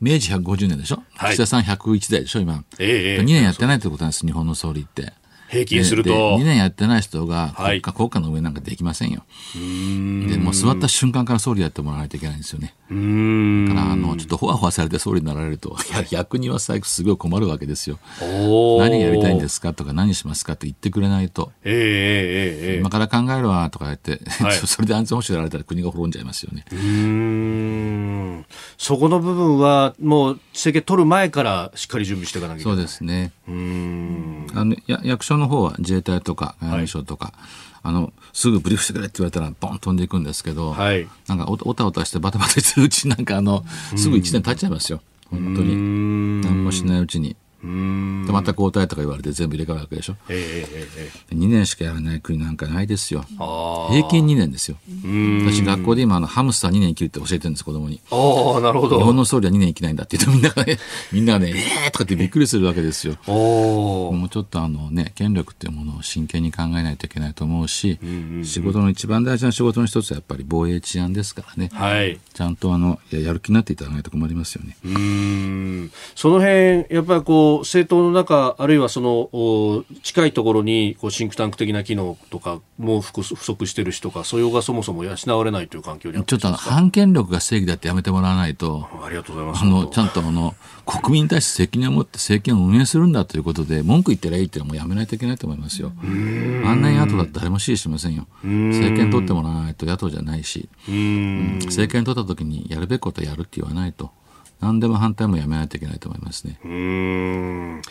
明治150年でしょ、はい、岸田さん101代でしょ、今。えー、2年やってないってことなんです、日本の総理って。平均すると。2年やってない人が国家、国家の上なんかできませんよ。で、もう座った瞬間から総理やってもらわないといけないんですよね。だから、あの、ちょっとほわほわされて総理になられると、役人は最後すごい困るわけですよ。何やりたいんですかとか何しますかって言ってくれないと。えー、えー、えー、今から考えるわとか言って、はい、それで安全保障やられたら国が滅んじゃいますよね。うんそこの部分はもう政権取る前からしっかり準備していかなきゃいけない。そうですね。うん。あのや役所の方は自衛隊とか外務省とか、はい、あのすぐブリーフしてくれって言われたらボン飛んでいくんですけど、はい、なんかおおたおたしてバタバタしてるうちになんかあのすぐ1年経っちゃいますよ。本当に。何もしないうちに。でまた交代とか言われて全部入れ替わるわけでしょ、えーえー、2年しかやらない国なんかないですよ。平均2年ですよ。私学校で今あのハムスター2年生きるって教えてるんです子供に。あなるほど。日本の総理は2年生きないんだって言うとみんながね みんながねえーとかってびっくりするわけですよ。もうちょっとあのね権力っていうものを真剣に考えないといけないと思うし、仕事の一番大事な仕事の一つはやっぱり防衛治安ですからね、はい、ちゃんとあのやる気になっていただかないと困りますよね。うん。その辺やっぱりこう政党の中、あるいはその近いところにこうシンクタンク的な機能とかも不足している人か、素養がそもそも養われないという環境にちょっと反権力が正義だってやめてもらわないと、ありがとうございます。あのちゃんとあの国民に対して責任を持って政権を運営するんだということで、文句言ってりゃいいっていうのはもうやめないといけないと思いますよ。あんなに野党だって誰も支持しませんよ。政権取ってもらわないと野党じゃないし、政権取った時にやるべきことやるって言わないと。何でも反対もやめないといけないと思いますね。うん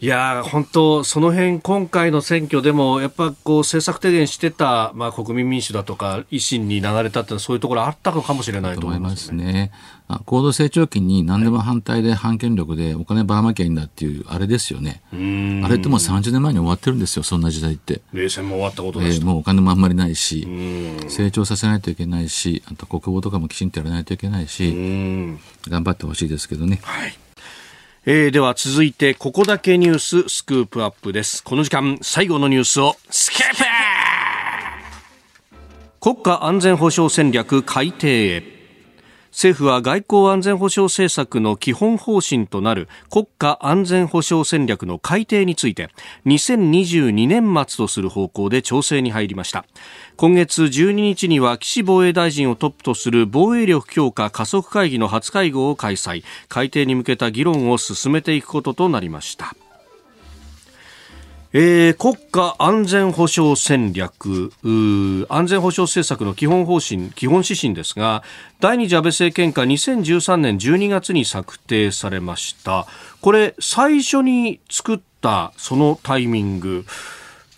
いや本当、その辺今回の選挙でも、やっぱこう政策提言してた、まあ、国民民主だとか、維新に流れたってそういうところあったのかもしれないと思いますね。すね高度成長期に何でも反対で反権力でお金ばらまきゃいいんだっていう、あれですよね。あれってもう30年前に終わってるんですよ、そんな時代って。冷戦も終わったことです、えー、もうお金もあんまりないし、成長させないといけないし、あと国防とかもきちんとやらないといけないし、頑張ってほしいですけどね。はい。えー、では続いてここだけニューススクープアップです。この時間最後のニュースをスキープ。国家安全保障戦略改定へ政府は外交安全保障政策の基本方針となる国家安全保障戦略の改定について2022年末とする方向で調整に入りました。今月12日には岸防衛大臣をトップとする防衛力強化加速会議の初会合を開催。改定に向けた議論を進めていくこととなりました。えー、国家安全保障戦略。安全保障政策の基本方針基本指針ですが第二次安倍政権下2013年12月に策定されました。これ最初に作ったそのタイミング。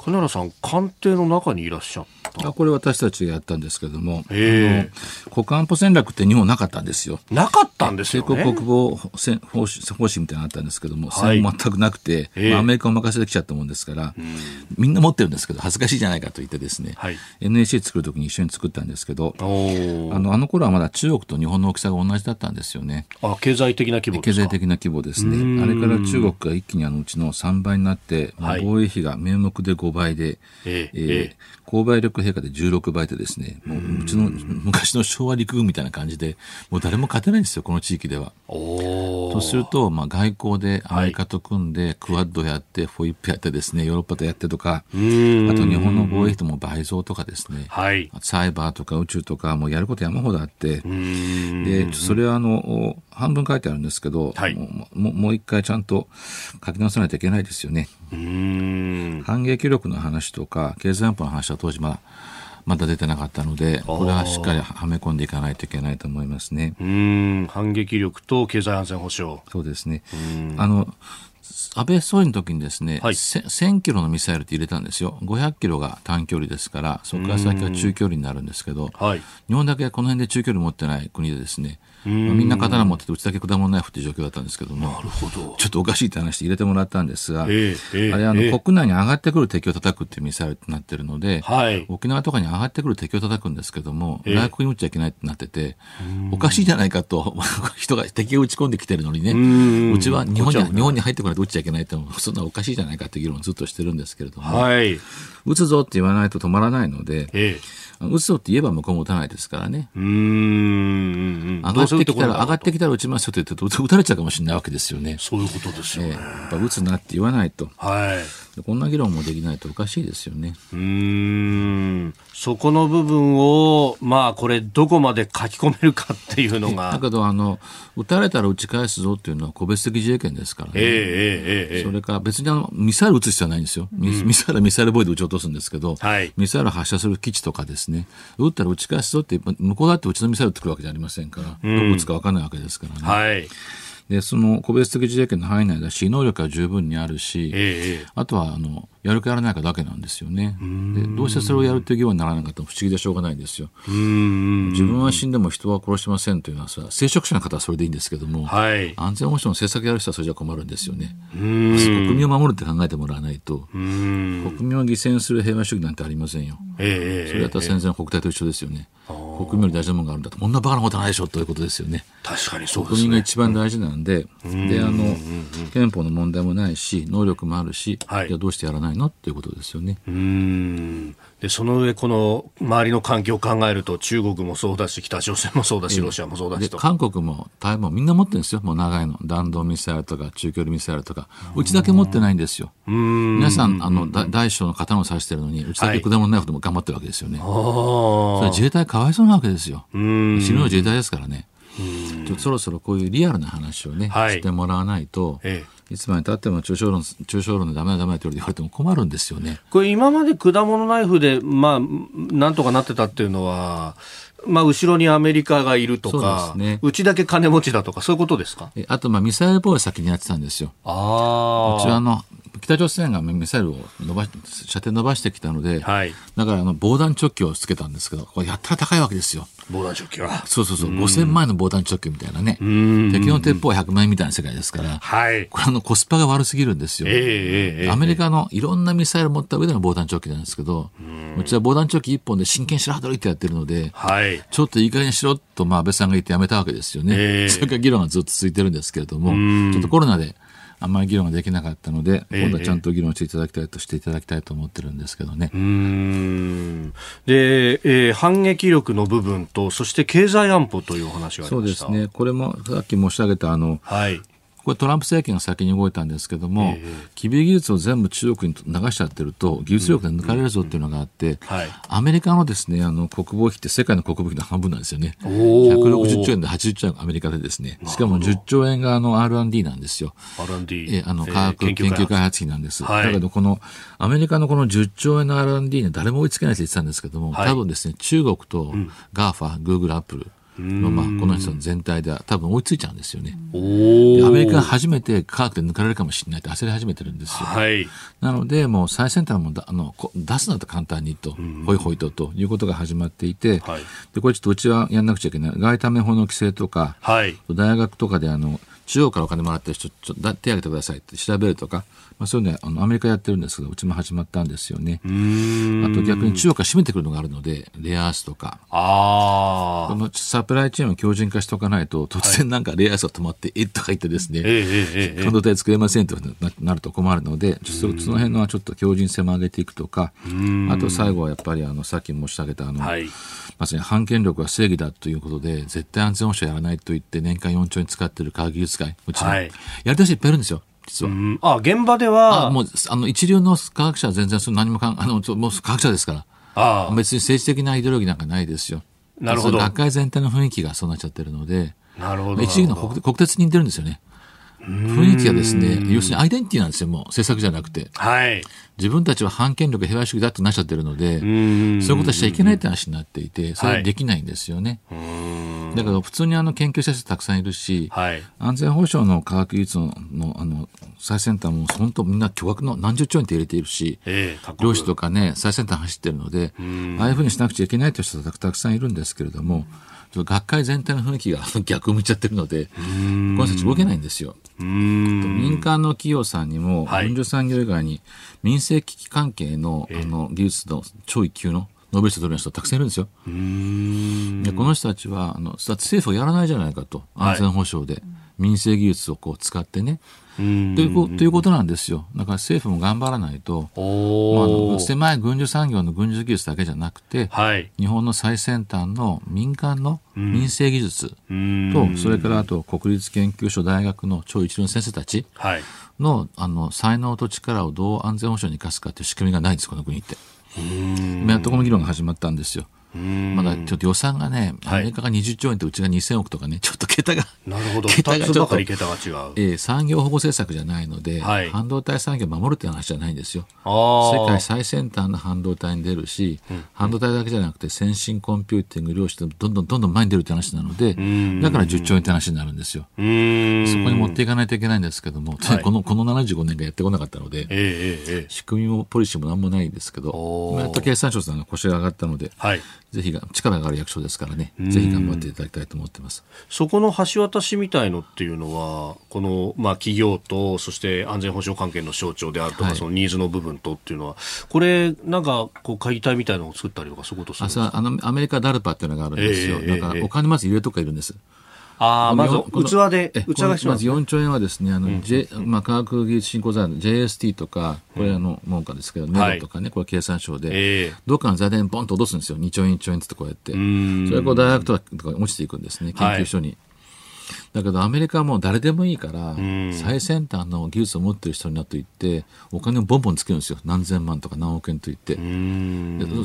金原さん官邸の中にいらっしゃった。あこれ私たちがやったんですけども、え。ー、国安保戦略って日本なかったんですよ。なかったんですよ、ね、国防方針方針みたいなのあったんですけども、はい、全くなくて、えー、まあ、アメリカを任せてきちゃったもんですから、うん、みんな持ってるんですけど、恥ずかしいじゃないかと言ってですね、はい、NAC 作るときに一緒に作ったんですけど、あのあの頃はまだ中国と日本の大きさが同じだったんですよね。あ経済的な規模経済的な規模ですね。あれから中国が一気にあのうちの3倍になって、防衛費が名目で5倍で、えー、えー、購買力陛下で16倍でですね、もううちの昔の昭和陸軍みたいな感じで、もう誰も勝てないんですよ、この地域では。とすると、まあ、外交でアメリカと組んで、クワッドやって、フォイップやってですね、ヨーロッパとやってとか、あと日本の防衛費も倍増とかですね、はい、サイバーとか宇宙とか、もうやること山ほどあって、で、それはあの、半分書いてあるんですけど、はい、もうもう一回ちゃんと書き直さないといけないですよね。反撃力の話とか、経済安保の話は当時まだ、まだ出てなかったので、これはしっかりはめ込んでいかないといけないと思いますね。反撃力と経済安全保障。そうですね。あの、安倍総理の時にですね、はい、1000キロのミサイルって入れたんですよ。500キロが短距離ですから、そこから先は中距離になるんですけど、はい、日本だけこの辺で中距離持ってない国でですね、みんな刀持ってて、うちだけ果物ナイフっていう状況だったんですけども、なるほど。ちょっとおかしいって話で入れてもらったんですが、えーえー、あれあの、えー、国内に上がってくる敵を叩くっていうミサイルになってるので、はい、沖縄とかに上がってくる敵を叩くんですけども、外国に撃っちゃいけないってなってて、おかしいじゃないかと、人 が敵を撃ち込んできてるのにね、うちは日本に日本に入ってこないと撃っちゃいけないって、そんなおかしいじゃないかって議論をずっとしてるんですけれども、はい、撃つぞって言わないと止まらないので、えー打つぞって言えば向こうも打たないですからね。うん上がってきたら、上がってきたら打ちますよって言って打たれちゃうかもしれないわけですよね。そういうことですよね。えー、やっぱ打つなって言わないと。はい。こんな議論もできないとおかしいですよね。うん。そこの部分を、まあ、これ、どこまで書き込めるかっていうのが。だけど、あの、撃たれたら撃ち返すぞっていうのは個別的自衛権ですからね。えー、えー、えー、それから別にあの、ミサイル撃つ必要はないんですよ。ミミサイルはミサイルボーイで撃ち落とすんですけど、はい、ミサイル発射する基地とかですね、撃ったら撃ち返すぞって、向こうだってうちのミサイル撃ってくるわけじゃありませんから、どこ撃つか分からないわけですからね。はいでその個別的自衛権の範囲内だし能力は十分にあるし、ええ、あとはあのやるかやらないかだけなんですよね。でどうしてそれをやるという議論にならなかったら不思議でしょうがないんですよ。自分は死んでも人は殺しませんというのは聖職者の方はそれでいいんですけども、はい、安全保障の政策やる人はそれじゃ困るんですよね。国民を守るって考えてもらわないと国民を犠牲にする平和主義なんてありませんよ。え、それだったら戦前国体と一緒ですよね。国民より大事なものがあるんだとこんなバカなことないでしょということですよね。確かにそうですね。国民が一番大事なんで、であの憲法の問題もないし能力もあるし、はい、じゃどうしてやらないの？っていうことですよね。うんでその上、この周りの環境を考えると、中国もそうだし、北朝鮮もそうだし、ロシアもそうだしと。韓国も台湾もみんな持ってるんですよ、もう長いの。弾道ミサイルとか中距離ミサイルとか。うちだけ持ってないんですよ。皆さん、あの、大小の刀を指してるのに、うちだけ果物ナイフでも頑張ってるわけですよね。はい、それ自衛隊かわいそうなわけですよ。死ぬの自衛隊ですからね。ちょっとそろそろこういうリアルな話をね、はい、してもらわないと、ええ、いつまでたっても抽象論、抽象論でダメだダメだって言われても困るんですよね。これ今まで果物ナイフで、まあ、なんとかなってたっていうのは、まあ、後ろにアメリカがいるとか、うね、うちだけ金持ちだとか、そういうことですか？あと、まあ、ミサイル防衛先にやってたんですよ。ああ。うちはあの、北朝鮮がミサイルを伸ば射程伸ばしてきたので、はい、だからあの防弾チョッキをつけたんですけど、これやったら高いわけですよ。防弾チョッキは？そうそうそう、5000万円の防弾チョッキみたいなね。敵の鉄砲は100万円みたいな世界ですから、はい、これあのコスパが悪すぎるんですよ。えーえー、アメリカのいろんなミサイルを持った上での防弾チョッキなんですけど、うちは防弾チョッキ1本で真剣白羽鳥ってやってるので、はい、ちょっといい加減にしろと、まあ、安倍さんが言ってやめたわけですよね。えー、それから議論がずっと続いてるんですけれども、ちょっとコロナで、あんまり議論ができなかったので、今度はちゃんと議論していただきたいとしていただきたいと思ってるんですけどね。うん。で、えー、反撃力の部分と、そして経済安保というお話がありました。そうですね、これもさっき申し上げたあの、はい、これトランプ政権が先に動いたんですけども、えー、機微技術を全部中国に流しちゃってると、技術力で抜かれるぞっていうのがあって、アメリカのですね、あの国防費って世界の国防費の半分なんですよね。160兆円で80兆円アメリカでですね、しかも10兆円があの R&D なんですよ。R&D? えあの科学研究開発。費なんです。はい、だけどこのアメリカのこの10兆円の R&D に誰も追いつけないと言ってたんですけども、多分ですね、中国と GAFA、グーグル、アップル、の、まあ、この人全体では多分追いついちゃうんですよね。アメリカが初めて科学で抜かれるかもしれないと焦り始めてるんですよ。はい、なので、もう最先端もあの出すなと簡単にと、ほいほいとということが始まっていて、はい、でこれちょっとうちはやんなくちゃいけない。外為法の規制とか、はい、大学とかであの、中央からお金もらってちょちょ手挙げてくださいって調べるとか、まあ、そういうのはあのアメリカやってるんですけどうちも始まったんですよね。あと逆に中央から占めてくるのがあるのでレアアースとか。あこの札プライチェーンを強靭化しておかないと、突然なんかレアアイスが止まって、はい、えっとか言ってですね、ええ半導体作れませんとなると困るので、その辺のはちょっと強靭性も上げていくとか、あと最後はやっぱりあのさっき申し上げたあの、はい、まさに反権力は正義だということで、絶対安全保障やらないと言って年間4兆円使ってる科学技術会、うちの、はい、やりたい人いっぱいいるんですよ。実は。あ、現場では。あもう、あの、一流の科学者は全然そ何もかん、あの、もう科学者ですから。あ別に政治的なイデオロギーなんかないですよ。なるほど。学会全体の雰囲気がそうなっちゃってるので、なるほど。一時の国国鉄に似てるんですよね。雰囲気がですね、要するにアイデンティティなんですよ、もう政策じゃなくて。はい。自分たちは反権力、平和主義だとなっちゃってるので、そういうことはしちゃいけないって話になっていて、それはできないんですよね。はい、だから普通にあの研究者たちたくさんいるし、はい、安全保障の科学技術のあの最先端も本当みんな巨額の何十兆円って入れているし、えー、漁師とかね、最先端走ってるので、ああいうふうにしなくちゃいけないという人がたくさんいるんですけれども、学会全体の雰囲気が 逆向いちゃってるので、この人たち動けないんですよ。民間の企業さんにも、はい、運輸産業以外に民生機器関係の,、あの技術の超一級のノーベル賞取る人たくさんいるんですよ。でこの人たちはあの政府はやらないじゃないかと。安全保障で、民生技術をこう使ってねというということなんですよ。だから政府も頑張らないと、まあ、狭い軍需産業の軍需技術だけじゃなくて、はい、日本の最先端の民間の民生技術と、それからあと国立研究所大学の超一流の先生たちのはい、あの才能と力をどう安全保障に生かすかという仕組みがないんです、この国って。今やっとこの議論が始まったんですよ。まだちょっと予算がね、アメリカが20兆円とうちが2000億とかね、ちょっと桁が、なるほど、桁がちょっと、桁が違う。えー、産業保護政策じゃないので、はい、半導体産業を守るっていう話じゃないんですよ。世界最先端の半導体に出るし、うん、半導体だけじゃなくて先進コンピューティング、量子でどんどんどんどん前に出るって話なので、だから10兆円って話になるんですよ。そこに持っていかないといけないんですけども、はい、このこの75年がやってこなかったので、えーえー、仕組みもポリシーもなんもないんですけど、やっと経産省さんが腰が上がったので、はい、ぜひが力がある役所ですからね、ぜひ頑張っていただきたいと思ってます。そこの橋渡しみたいのっていうのは、この、まあ、企業と、そして安全保障関係の省庁であるとか、はい、そのニーズの部分とっていうのは、これ、なんかこう会議体みたいなのを作ったりとか、そういうことするんですか？あのアメリカダルパっていうのがあるんですよ、えー、だからお金まず入れとかいるんです。あまず器で、器がまず4兆円はですね、あの、J、まあ、科学技術振興財団、JST とか、これあの、文科ですけど、ネドとかね、これ経産省で、どっかの財団にポンと落とすんですよ。2兆円、1兆円ってこうやって。それがこう大学とか落ちていくんですね、研究所に。だけどアメリカはもう誰でもいいから、最先端の技術を持ってる人になっていって、お金をボンボンつけるんですよ。何千万とか何億円といって。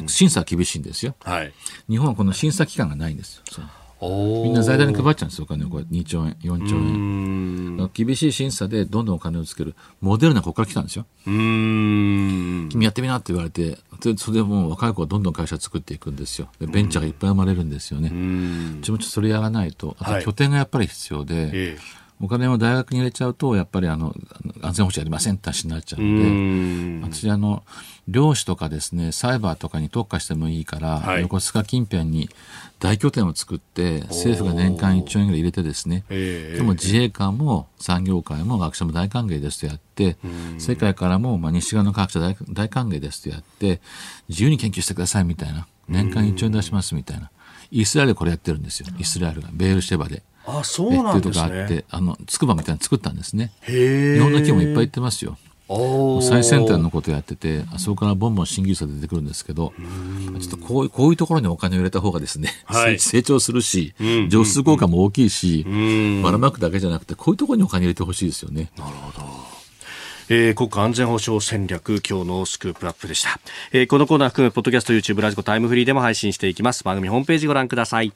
審査は厳しいんですよ。はい、日本はこの審査機関がないんですよ。みんな財団に配っちゃうんですよ、お金をこう2兆円、4兆円。厳しい審査でどんどんお金をつける。モデルナここから来たんですよ。君やってみなって言われて、それでもう若い子はどんどん会社作っていくんですよ。ベンチャーがいっぱい生まれるんですよね。うちもちょっとそれやらないと、あと拠点がやっぱり必要で、はいお金を大学に入れちゃうと、やっぱりあの、安全保障やりませんって話になっちゃうので、私あの、漁師とかですね、サイバーとかに特化してもいいから、はい、横須賀近辺に大拠点を作って、政府が年間1兆円ぐらい入れてですね、でも自衛官も産業界も学者も大歓迎ですとやって、世界からも、まあ、西側の科学者大大歓迎ですとやって、自由に研究してくださいみたいな、年間1兆円出しますみたいな。イスラエルこれやってるんですよ。イスラエルが。ベールシェバで。あそうなんですね。っていうとこがあって、あの、つくばみたいに作ったんですね。日本の企業もいっぱい行ってますよ。最先端のことやってて、あそこからボンボン新技術が出てくるんですけど、ちょっとこうこういうところにお金を入れた方がですね、はい、成長するし、乗数効果も大きいし、ばらまくだけじゃなくて、こういうところにお金入れてほしいですよね。なるほど。えー、国家安全保障戦略今日のスクープアップでした、えー、このコーナー含めポッドキャスト YouTube ラジコタイムフリーでも配信していきます。番組ホームページご覧ください。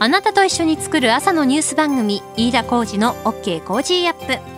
あなたと一緒に作る朝のニュース番組飯田浩二の OK コージーアップ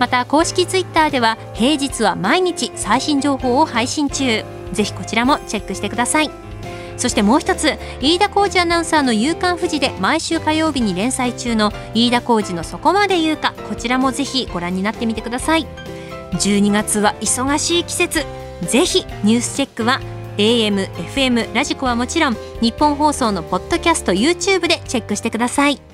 また公式ツイッターでは平日は毎日最新情報を配信中。ぜひこちらもチェックしてください。そしてもう一つ飯田浩二アナウンサーの「夕刊富士」で毎週火曜日に連載中の飯田浩二の「そこまで言うか」こちらもぜひご覧になってみてください。12月は忙しい季節。ぜひニュースチェックは AM、FM、ラジコはもちろん日本放送のポッドキャスト YouTube でチェックしてください。